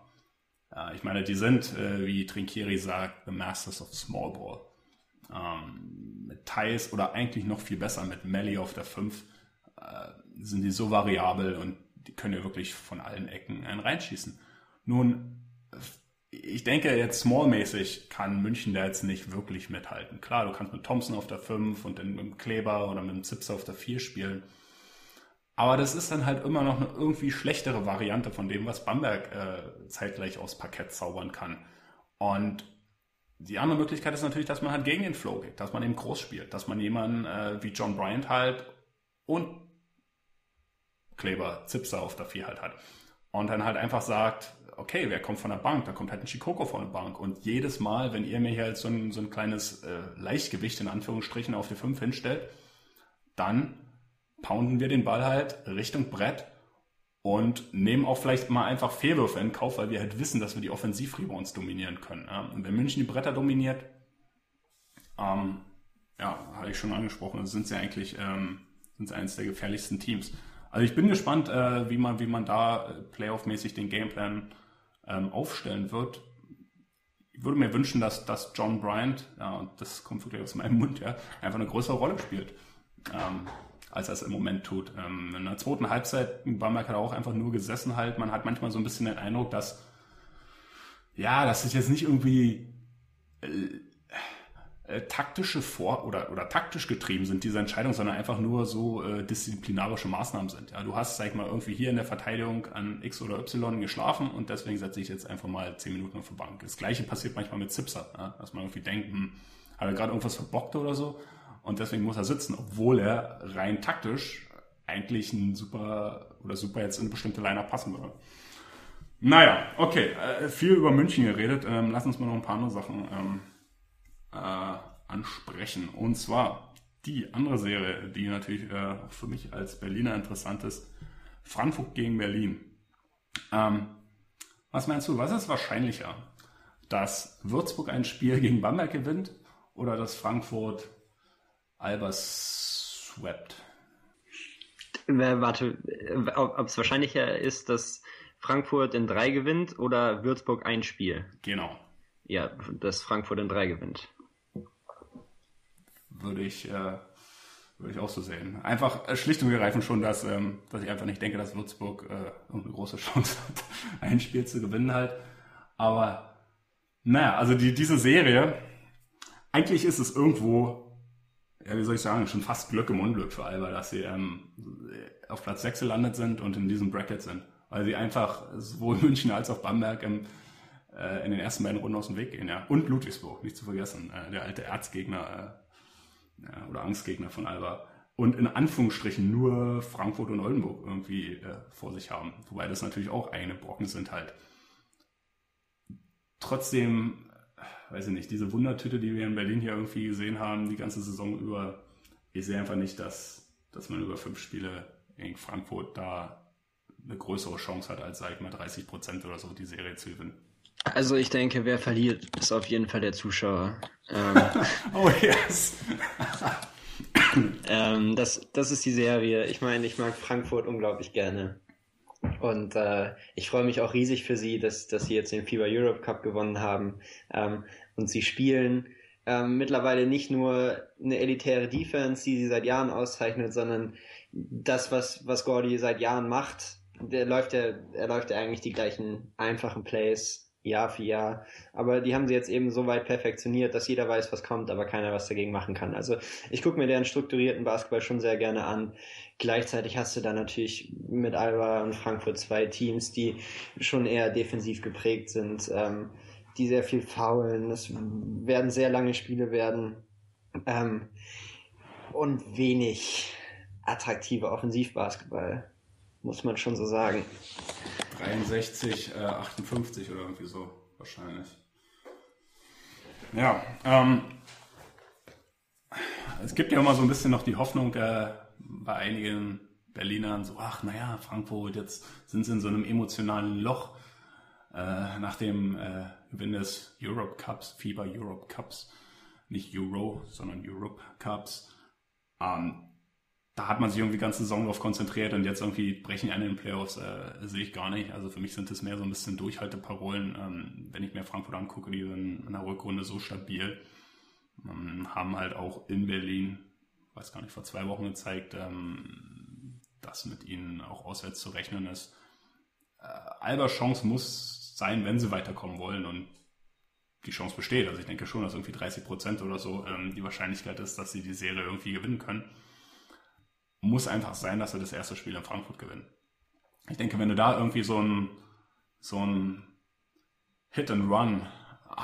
Ja, ich meine, die sind, äh, wie Trinkieri sagt, the masters of small ball. Ähm, mit Thais oder eigentlich noch viel besser mit Melly auf der 5 äh, sind die so variabel und die können ja wirklich von allen Ecken einen reinschießen. Nun ich denke, jetzt smallmäßig kann München da jetzt nicht wirklich mithalten. Klar, du kannst mit Thompson auf der 5 und dann mit dem Kleber oder mit dem Zipser auf der 4 spielen. Aber das ist dann halt immer noch eine irgendwie schlechtere Variante von dem, was Bamberg äh, zeitgleich aus Parkett zaubern kann. Und die andere Möglichkeit ist natürlich, dass man halt gegen den Flow geht, dass man eben groß spielt, dass man jemanden äh, wie John Bryant halt und Kleber, Zipser auf der 4 halt hat. Und dann halt einfach sagt, okay, wer kommt von der Bank? Da kommt halt ein Chikoko von der Bank. Und jedes Mal, wenn ihr mir hier jetzt so ein, so ein kleines äh, Leichtgewicht in Anführungsstrichen auf die 5 hinstellt, dann pounden wir den Ball halt Richtung Brett und nehmen auch vielleicht mal einfach Fehlwürfe in Kauf, weil wir halt wissen, dass wir die Offensivrebounds dominieren können. Ja? Und wenn München die Bretter dominiert, ähm, ja, habe ich schon angesprochen, sind sie eigentlich ähm, sind sie eines der gefährlichsten Teams. Also ich bin gespannt, äh, wie man wie man da äh, Playoff-mäßig den Gameplan ähm, aufstellen wird. Ich würde mir wünschen, dass, dass John Bryant, ja, das kommt wirklich aus meinem Mund, ja, einfach eine größere Rolle spielt, ähm, als er es im Moment tut. Ähm, in der zweiten Halbzeit Bamberg hat auch einfach nur gesessen halt. Man hat manchmal so ein bisschen den Eindruck, dass, ja, dass es jetzt nicht irgendwie, äh, äh, taktische Vor- oder, oder taktisch getrieben sind, diese Entscheidungen, sondern einfach nur so äh, disziplinarische Maßnahmen sind. Ja, du hast, sag ich mal, irgendwie hier in der Verteidigung an X oder Y geschlafen und deswegen setze ich jetzt einfach mal zehn Minuten auf die Bank. Das gleiche passiert manchmal mit Zipser, ja, dass man irgendwie denkt, hm, hat er gerade irgendwas verbockt oder so und deswegen muss er sitzen, obwohl er rein taktisch eigentlich ein super oder super jetzt in eine bestimmte Liner passen würde. Naja, okay, äh, viel über München geredet. Ähm, lass uns mal noch ein paar andere Sachen ähm, äh, ansprechen. Und zwar die andere Serie, die natürlich äh, für mich als Berliner interessant ist, Frankfurt gegen Berlin. Ähm, was meinst du, was ist wahrscheinlicher? Dass Würzburg ein Spiel gegen Bamberg gewinnt oder dass Frankfurt Albers swept?
Warte, ob es wahrscheinlicher ist, dass Frankfurt in drei gewinnt oder Würzburg ein Spiel?
Genau.
Ja, dass Frankfurt in drei gewinnt
würde ich, äh, würde ich auch so sehen. Einfach äh, schlicht und ergreifend schon, dass, ähm, dass ich einfach nicht denke, dass Würzburg äh, eine große *laughs* Chance hat, ein Spiel zu gewinnen halt. Aber naja, also die, diese Serie, eigentlich ist es irgendwo, ja, wie soll ich sagen, schon fast Glück im Unglück für Alba, dass sie ähm, auf Platz 6 gelandet sind und in diesem Bracket sind. Weil sie einfach sowohl *laughs* München als auch Bamberg im, äh, in den ersten beiden Runden aus dem Weg gehen. Ja. Und Ludwigsburg, nicht zu vergessen, äh, der alte Erzgegner äh, ja, oder Angstgegner von Alba und in Anführungsstrichen nur Frankfurt und Oldenburg irgendwie äh, vor sich haben. Wobei das natürlich auch eigene Brocken sind halt. Trotzdem, weiß ich nicht, diese Wundertüte, die wir in Berlin hier irgendwie gesehen haben, die ganze Saison über, ich sehe einfach nicht, dass, dass man über fünf Spiele in Frankfurt da eine größere Chance hat, als, sag ich mal, 30 Prozent oder so die Serie zu gewinnen.
Also ich denke, wer verliert, ist auf jeden Fall der Zuschauer. Ähm, *laughs*
oh yes. *coughs*
ähm, das, das ist die Serie. Ich meine, ich mag Frankfurt unglaublich gerne. Und äh, ich freue mich auch riesig für sie, dass, dass sie jetzt den FIBA Europe Cup gewonnen haben. Ähm, und sie spielen ähm, mittlerweile nicht nur eine elitäre Defense, die sie seit Jahren auszeichnet, sondern das, was, was Gordy seit Jahren macht, der läuft ja, er läuft ja eigentlich die gleichen einfachen Plays Jahr für Jahr. Aber die haben sie jetzt eben so weit perfektioniert, dass jeder weiß, was kommt, aber keiner was dagegen machen kann. Also ich gucke mir deren strukturierten Basketball schon sehr gerne an. Gleichzeitig hast du da natürlich mit Alba und Frankfurt zwei Teams, die schon eher defensiv geprägt sind, ähm, die sehr viel faulen. Es werden sehr lange Spiele werden ähm, und wenig attraktive Offensivbasketball, muss man schon so sagen.
63, äh, 58 oder irgendwie so wahrscheinlich. Ja, ähm, es gibt ja immer so ein bisschen noch die Hoffnung äh, bei einigen Berlinern, so, ach naja, Frankfurt, jetzt sind sie in so einem emotionalen Loch äh, nach dem äh, Gewinn des Europe Cups, FIBA Europe Cups, nicht Euro, sondern Europe Cups. Ähm, da hat man sich irgendwie die ganze Saison darauf konzentriert und jetzt irgendwie brechen eine in den Playoffs, äh, sehe ich gar nicht. Also für mich sind das mehr so ein bisschen Durchhalteparolen. Ähm, wenn ich mir Frankfurt angucke, die sind in der Rückrunde so stabil, ähm, haben halt auch in Berlin, weiß gar nicht, vor zwei Wochen gezeigt, ähm, dass mit ihnen auch auswärts zu rechnen ist. Äh, Albers Chance muss sein, wenn sie weiterkommen wollen und die Chance besteht. Also ich denke schon, dass irgendwie 30 Prozent oder so ähm, die Wahrscheinlichkeit ist, dass sie die Serie irgendwie gewinnen können muss einfach sein, dass wir das erste Spiel in Frankfurt gewinnen. Ich denke, wenn du da irgendwie so ein, so ein Hit-and-Run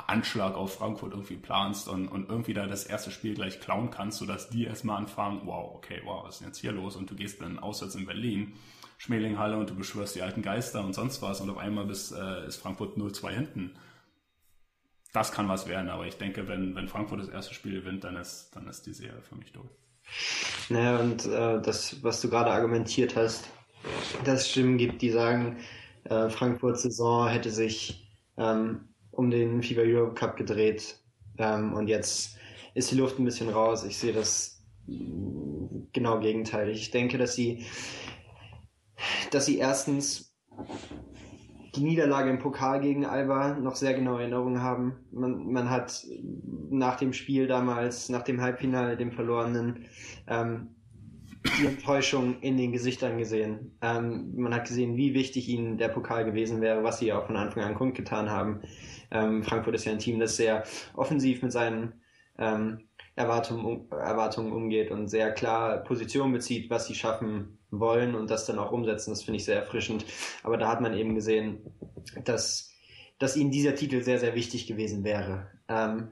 Anschlag auf Frankfurt irgendwie planst und, und irgendwie da das erste Spiel gleich klauen kannst, sodass die erstmal anfangen, wow, okay, wow, was ist denn jetzt hier los? Und du gehst dann auswärts in Berlin, Schmelinghalle und du beschwörst die alten Geister und sonst was und auf einmal bist, äh, ist Frankfurt 0-2 hinten. Das kann was werden, aber ich denke, wenn, wenn Frankfurt das erste Spiel gewinnt, dann ist, dann ist die Serie für mich durch.
Naja, und äh, das, was du gerade argumentiert hast, dass es Stimmen gibt, die sagen, äh, Frankfurts Saison hätte sich ähm, um den FIBA Europe Cup gedreht ähm, und jetzt ist die Luft ein bisschen raus. Ich sehe das genau gegenteilig. Ich denke, dass sie, dass sie erstens die Niederlage im Pokal gegen Alba noch sehr genau Erinnerungen haben. Man, man hat nach dem Spiel damals, nach dem Halbfinale, dem verlorenen, ähm, die Enttäuschung in den Gesichtern gesehen. Ähm, man hat gesehen, wie wichtig ihnen der Pokal gewesen wäre, was sie auch von Anfang an kundgetan haben. Ähm, Frankfurt ist ja ein Team, das sehr offensiv mit seinen ähm, Erwartungen, Erwartungen umgeht und sehr klar Position bezieht, was sie schaffen wollen und das dann auch umsetzen. Das finde ich sehr erfrischend. Aber da hat man eben gesehen, dass, dass ihnen dieser Titel sehr, sehr wichtig gewesen wäre. Ähm,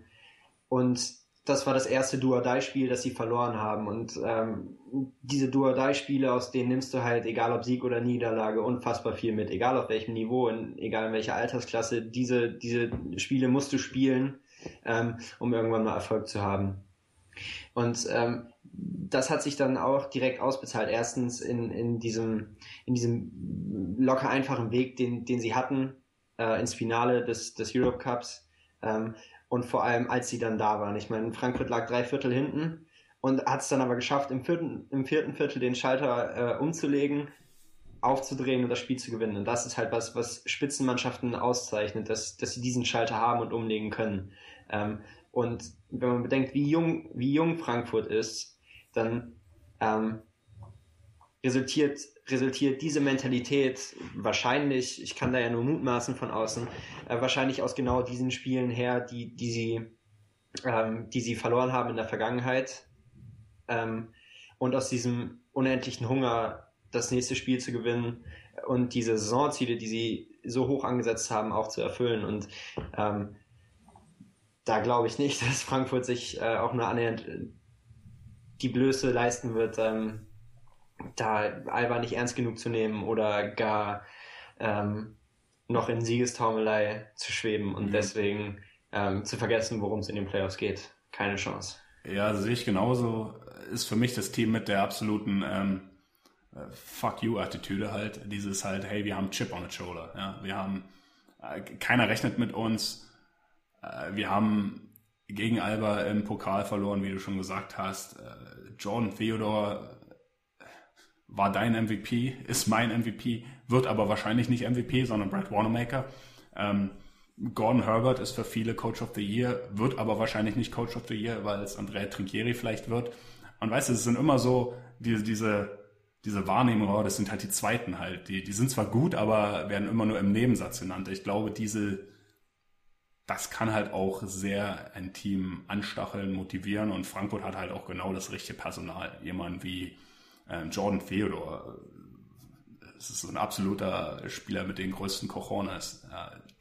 und das war das erste Duodai-Spiel, das sie verloren haben. Und ähm, diese Duodai-Spiele, aus denen nimmst du halt, egal ob Sieg oder Niederlage, unfassbar viel mit. Egal auf welchem Niveau, in, egal in welcher Altersklasse. Diese, diese Spiele musst du spielen, ähm, um irgendwann mal Erfolg zu haben. Und ähm, das hat sich dann auch direkt ausbezahlt. Erstens in, in, diesem, in diesem locker einfachen Weg, den, den sie hatten, äh, ins Finale des, des Europe Cups. Ähm, und vor allem, als sie dann da waren. Ich meine, Frankfurt lag drei Viertel hinten und hat es dann aber geschafft, im vierten, im vierten Viertel den Schalter äh, umzulegen, aufzudrehen und das Spiel zu gewinnen. Und das ist halt was, was Spitzenmannschaften auszeichnet, dass, dass sie diesen Schalter haben und umlegen können. Ähm, und wenn man bedenkt, wie jung, wie jung Frankfurt ist, dann ähm, resultiert, resultiert diese Mentalität wahrscheinlich, ich kann da ja nur mutmaßen von außen, äh, wahrscheinlich aus genau diesen Spielen her, die, die sie, ähm, die sie verloren haben in der Vergangenheit. Ähm, und aus diesem unendlichen Hunger, das nächste Spiel zu gewinnen und diese Saisonziele, die sie so hoch angesetzt haben, auch zu erfüllen. Und ähm, da glaube ich nicht, *laughs* dass Frankfurt sich äh, auch nur annähernd die Blöße leisten wird, ähm, da Alba nicht ernst genug zu nehmen oder gar ähm, noch in Siegestaumelei zu schweben und mhm. deswegen ähm, zu vergessen, worum es in den Playoffs geht. Keine Chance.
Ja, sehe ich genauso. Ist für mich das Team mit der absoluten ähm, äh, Fuck you-Attitüde halt. Dieses halt, hey, wir haben Chip on the shoulder. Ja? Wir haben, äh, keiner rechnet mit uns. Äh, wir haben gegen Alba im Pokal verloren, wie du schon gesagt hast. Äh, Jordan Theodore war dein MVP, ist mein MVP, wird aber wahrscheinlich nicht MVP, sondern Brad Wanamaker. Ähm, Gordon Herbert ist für viele Coach of the Year, wird aber wahrscheinlich nicht Coach of the Year, weil es Andrea Trinchieri vielleicht wird. Und weißt du, es sind immer so diese, diese, diese Wahrnehmung, oh, das sind halt die Zweiten halt. Die, die sind zwar gut, aber werden immer nur im Nebensatz genannt. Ich glaube, diese, das kann halt auch sehr ein Team anstacheln, motivieren und Frankfurt hat halt auch genau das richtige Personal. Jemand wie äh, Jordan Theodore, das ist so ein absoluter Spieler mit den größten Cojones.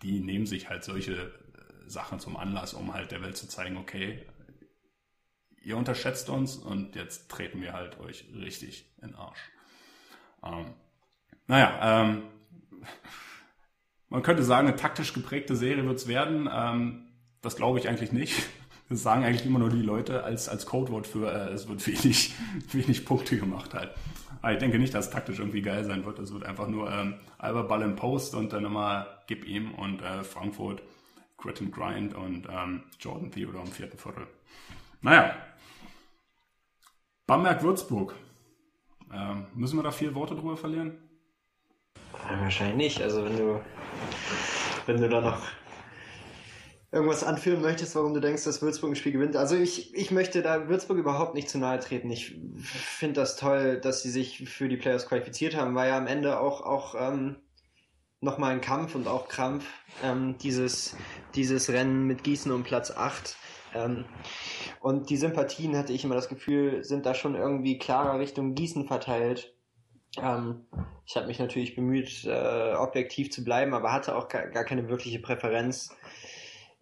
die nehmen sich halt solche äh, Sachen zum Anlass, um halt der Welt zu zeigen, okay, ihr unterschätzt uns und jetzt treten wir halt euch richtig in den Arsch. Ähm, naja, ähm, man könnte sagen, eine taktisch geprägte Serie wird es werden. Ähm, das glaube ich eigentlich nicht. *laughs* Das sagen eigentlich immer nur die Leute als, als Codewort für, äh, es wird wenig, *laughs* wenig Punkte gemacht halt. Aber ich denke nicht, dass es taktisch irgendwie geil sein wird. Es wird einfach nur ähm, Albert Ball in Post und dann immer gib ihm und äh, Frankfurt Grit Grind und ähm, Jordan Theodore im vierten Viertel. Naja. Bamberg-Würzburg. Ähm, müssen wir da vier Worte drüber verlieren?
Wahrscheinlich nicht. Also wenn du, wenn du da noch irgendwas anführen möchtest, warum du denkst, dass Würzburg ein Spiel gewinnt. Also ich, ich möchte da Würzburg überhaupt nicht zu nahe treten. Ich finde das toll, dass sie sich für die Playoffs qualifiziert haben. War ja am Ende auch, auch ähm, nochmal ein Kampf und auch Krampf, ähm, dieses, dieses Rennen mit Gießen um Platz 8. Ähm, und die Sympathien, hatte ich immer das Gefühl, sind da schon irgendwie klarer Richtung Gießen verteilt. Ähm, ich habe mich natürlich bemüht, äh, objektiv zu bleiben, aber hatte auch gar, keine wirkliche Präferenz.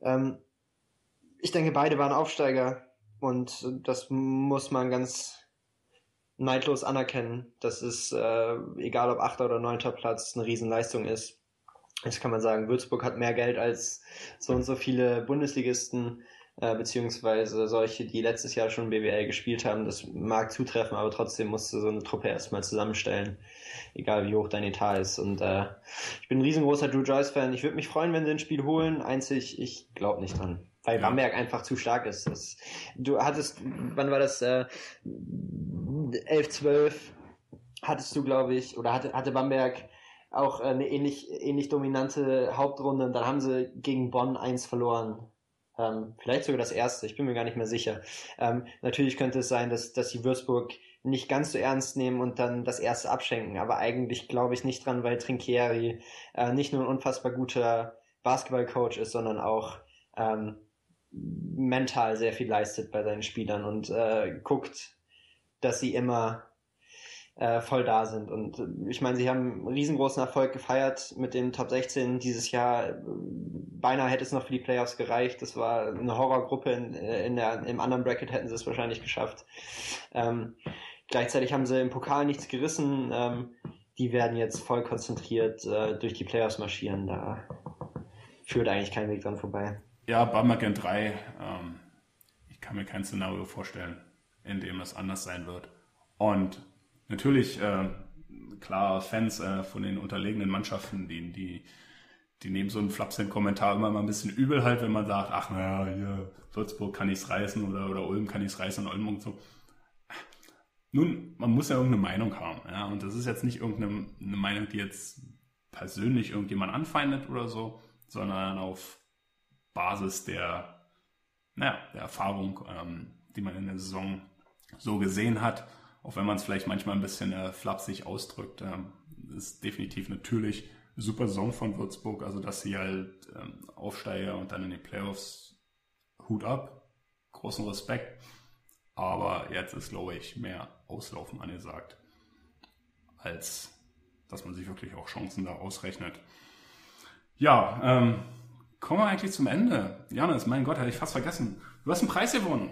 Ähm, ich denke, beide waren Aufsteiger und das muss man ganz neidlos anerkennen, dass es, äh, egal ob achter oder neunter Platz, eine Riesenleistung ist. Jetzt kann man sagen, Würzburg hat mehr Geld als so und so viele Bundesligisten, äh, beziehungsweise solche, die letztes Jahr schon BWL gespielt haben. Das mag zutreffen, aber trotzdem musst du so eine Truppe erstmal zusammenstellen, egal wie hoch dein Etat ist. Und äh, ich bin ein riesengroßer Drew Joyce-Fan. Ich würde mich freuen, wenn sie ein Spiel holen. Einzig, ich glaube nicht dran. Weil ja. Bamberg einfach zu stark ist. Das, du hattest, wann war das? Äh, 11, 12 hattest du, glaube ich, oder hatte, hatte Bamberg auch eine ähnlich, ähnlich dominante Hauptrunde und dann haben sie gegen Bonn eins verloren. Ähm, vielleicht sogar das erste, ich bin mir gar nicht mehr sicher. Ähm, natürlich könnte es sein, dass, dass die Würzburg nicht ganz so ernst nehmen und dann das erste abschenken, aber eigentlich glaube ich nicht dran, weil Trinchieri äh, nicht nur ein unfassbar guter Basketballcoach ist, sondern auch ähm, mental sehr viel leistet bei seinen Spielern und äh, guckt, dass sie immer äh, voll da sind. Und äh, ich meine, sie haben einen riesengroßen Erfolg gefeiert mit dem Top 16 dieses Jahr. Beinahe hätte es noch für die Playoffs gereicht. Das war eine Horrorgruppe. In, äh, in der, Im anderen Bracket hätten sie es wahrscheinlich geschafft. Ähm, gleichzeitig haben sie im Pokal nichts gerissen. Ähm, die werden jetzt voll konzentriert äh, durch die Playoffs marschieren. Da führt eigentlich kein Weg dran vorbei.
Ja, Bamagan 3, ähm, ich kann mir kein Szenario vorstellen, in dem das anders sein wird. Und natürlich, äh, klar, Fans äh, von den unterlegenen Mannschaften, die, die, die nehmen so einen Flapsen-Kommentar immer mal ein bisschen übel halt, wenn man sagt, ach naja, hier, Würzburg kann ich's reißen oder, oder Ulm kann ich's reißen und Oldenburg so. Nun, man muss ja irgendeine Meinung haben, ja, und das ist jetzt nicht irgendeine Meinung, die jetzt persönlich irgendjemand anfeindet oder so, sondern auf Basis der, naja, der Erfahrung, ähm, die man in der Saison so gesehen hat auch wenn man es vielleicht manchmal ein bisschen äh, flapsig ausdrückt, ähm, ist definitiv natürlich super Saison von Würzburg, also dass sie halt ähm, Aufsteiger und dann in den Playoffs Hut ab, großen Respekt. Aber jetzt ist, glaube ich, mehr Auslaufen angesagt, als dass man sich wirklich auch Chancen da ausrechnet. Ja, ähm, kommen wir eigentlich zum Ende. Janis, mein Gott, hätte ich fast vergessen. Du hast einen Preis gewonnen.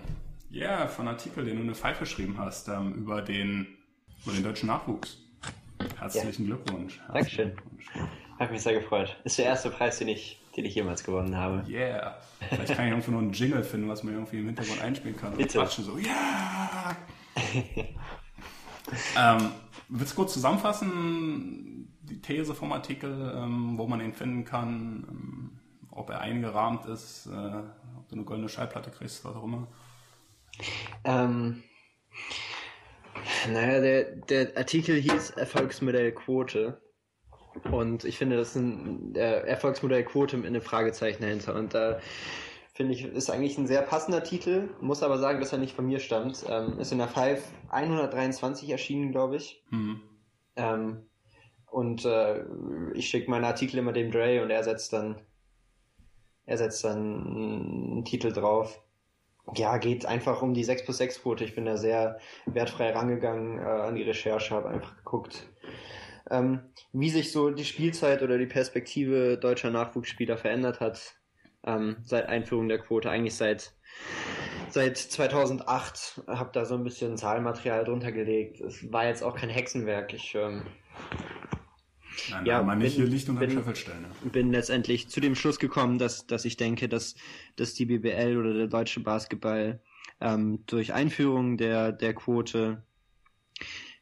Ja, yeah, von Artikel, den du eine Pfeife geschrieben hast, ähm, über, den, über den deutschen Nachwuchs. Herzlichen ja. Glückwunsch.
Herzlichen Dankeschön. Glückwunsch. Hat mich sehr gefreut. Ist der erste Preis, den ich, den ich jemals gewonnen habe.
Yeah. Vielleicht kann ich irgendwo noch einen Jingle finden, was man irgendwie im Hintergrund einspielen kann. Bitte. Und so, ja! Yeah! *laughs* ähm, willst du kurz zusammenfassen, die These vom Artikel, ähm, wo man ihn finden kann, ähm, ob er eingerahmt ist, äh, ob du eine goldene Schallplatte kriegst, was auch immer?
Ähm, naja, der, der Artikel hieß Erfolgsmodellquote. Und ich finde, das ist ein der Erfolgsmodellquote mit einem Fragezeichen dahinter. Und da finde ich, ist eigentlich ein sehr passender Titel. Muss aber sagen, dass er nicht von mir stammt. Ähm, ist in der Five 123 erschienen, glaube ich. Mhm. Ähm, und äh, ich schicke meine Artikel immer dem Dre und er setzt dann, er setzt dann einen Titel drauf ja, geht einfach um die 6 plus 6 Quote. Ich bin da sehr wertfrei rangegangen äh, an die Recherche, habe einfach geguckt, ähm, wie sich so die Spielzeit oder die Perspektive deutscher Nachwuchsspieler verändert hat ähm, seit Einführung der Quote. Eigentlich seit seit 2008 habe da so ein bisschen Zahlmaterial drunter gelegt. Es war jetzt auch kein Hexenwerk. Ich ähm,
Nein, ja, man nicht bin, hier Licht unter den Scheffel stellen.
Ne? Bin letztendlich zu dem Schluss gekommen, dass, dass ich denke, dass, dass die BBL oder der deutsche Basketball ähm, durch Einführung der, der Quote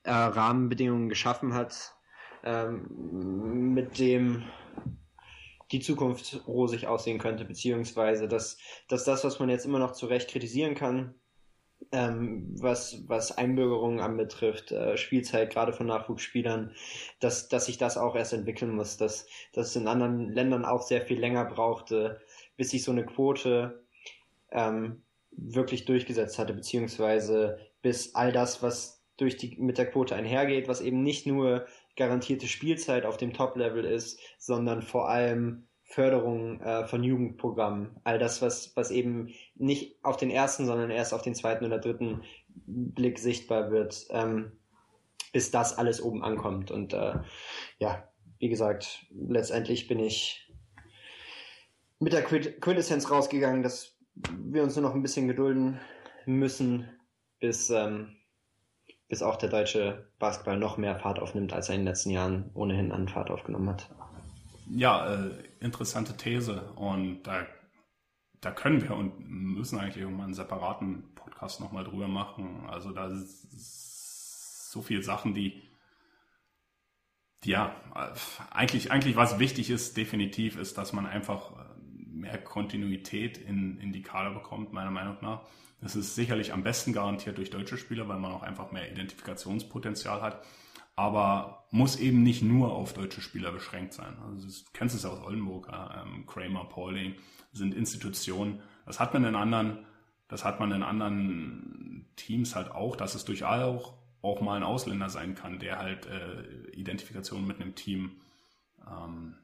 äh, Rahmenbedingungen geschaffen hat, ähm, mit dem die Zukunft rosig aussehen könnte, beziehungsweise dass, dass das, was man jetzt immer noch zu Recht kritisieren kann, ähm, was, was Einbürgerungen anbetrifft, äh, Spielzeit gerade von Nachwuchsspielern, dass, dass sich das auch erst entwickeln muss, dass, dass es in anderen Ländern auch sehr viel länger brauchte, bis sich so eine Quote ähm, wirklich durchgesetzt hatte, beziehungsweise bis all das, was durch die, mit der Quote einhergeht, was eben nicht nur garantierte Spielzeit auf dem Top-Level ist, sondern vor allem Förderung äh, von Jugendprogrammen, all das, was, was eben nicht auf den ersten, sondern erst auf den zweiten oder dritten Blick sichtbar wird, ähm, bis das alles oben ankommt. Und äh, ja, wie gesagt, letztendlich bin ich mit der Quintessenz rausgegangen, dass wir uns nur noch ein bisschen gedulden müssen, bis, ähm, bis auch der deutsche Basketball noch mehr Fahrt aufnimmt, als er in den letzten Jahren ohnehin an Fahrt aufgenommen hat.
Ja, äh, interessante These. Und da, da können wir und müssen eigentlich irgendwann einen separaten Podcast nochmal drüber machen. Also da ist so viel Sachen, die, die ja, eigentlich, eigentlich was wichtig ist, definitiv, ist, dass man einfach mehr Kontinuität in, in die Kader bekommt, meiner Meinung nach. Das ist sicherlich am besten garantiert durch deutsche Spieler, weil man auch einfach mehr Identifikationspotenzial hat aber muss eben nicht nur auf deutsche Spieler beschränkt sein. Also du kennst es ja aus Oldenburg, ähm, Kramer, Pauling sind Institutionen. Das hat man in anderen, das hat man in anderen Teams halt auch, dass es durchaus auch, auch mal ein Ausländer sein kann, der halt äh, Identifikation mit einem Team ähm,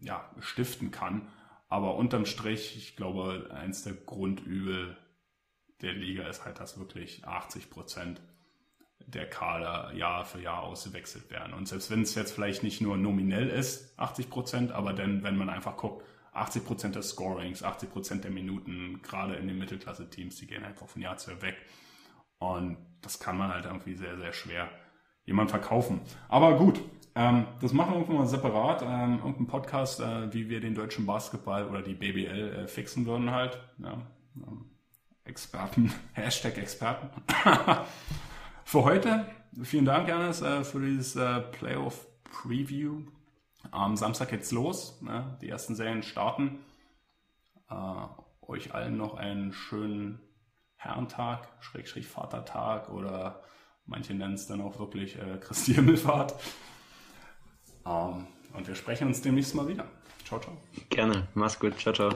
ja, stiften kann. Aber unterm Strich, ich glaube, eins der Grundübel der Liga ist halt, dass wirklich 80 Prozent der Kader Jahr für Jahr ausgewechselt werden. Und selbst wenn es jetzt vielleicht nicht nur nominell ist, 80 Prozent, aber dann, wenn man einfach guckt, 80 Prozent des Scorings, 80 Prozent der Minuten, gerade in den Mittelklasse-Teams, die gehen einfach von Jahr zu Jahr weg. Und das kann man halt irgendwie sehr, sehr schwer jemand verkaufen. Aber gut, ähm, das machen wir irgendwann mal separat, ähm, irgendein Podcast, äh, wie wir den deutschen Basketball oder die BBL äh, fixen würden halt. Ja, ähm, Experten, *laughs* Hashtag Experten. *laughs* für heute, vielen Dank, Janis, äh, für dieses äh, Playoff Preview. Am Samstag geht's los, ne? die ersten Serien starten. Äh, euch allen noch einen schönen Herrentag, Schrägstrich Vatertag oder manche nennen es dann auch wirklich Christi Himmelfahrt. Ähm, und wir sprechen uns demnächst mal wieder. Ciao, ciao.
Gerne. Mach's gut. Ciao, ciao.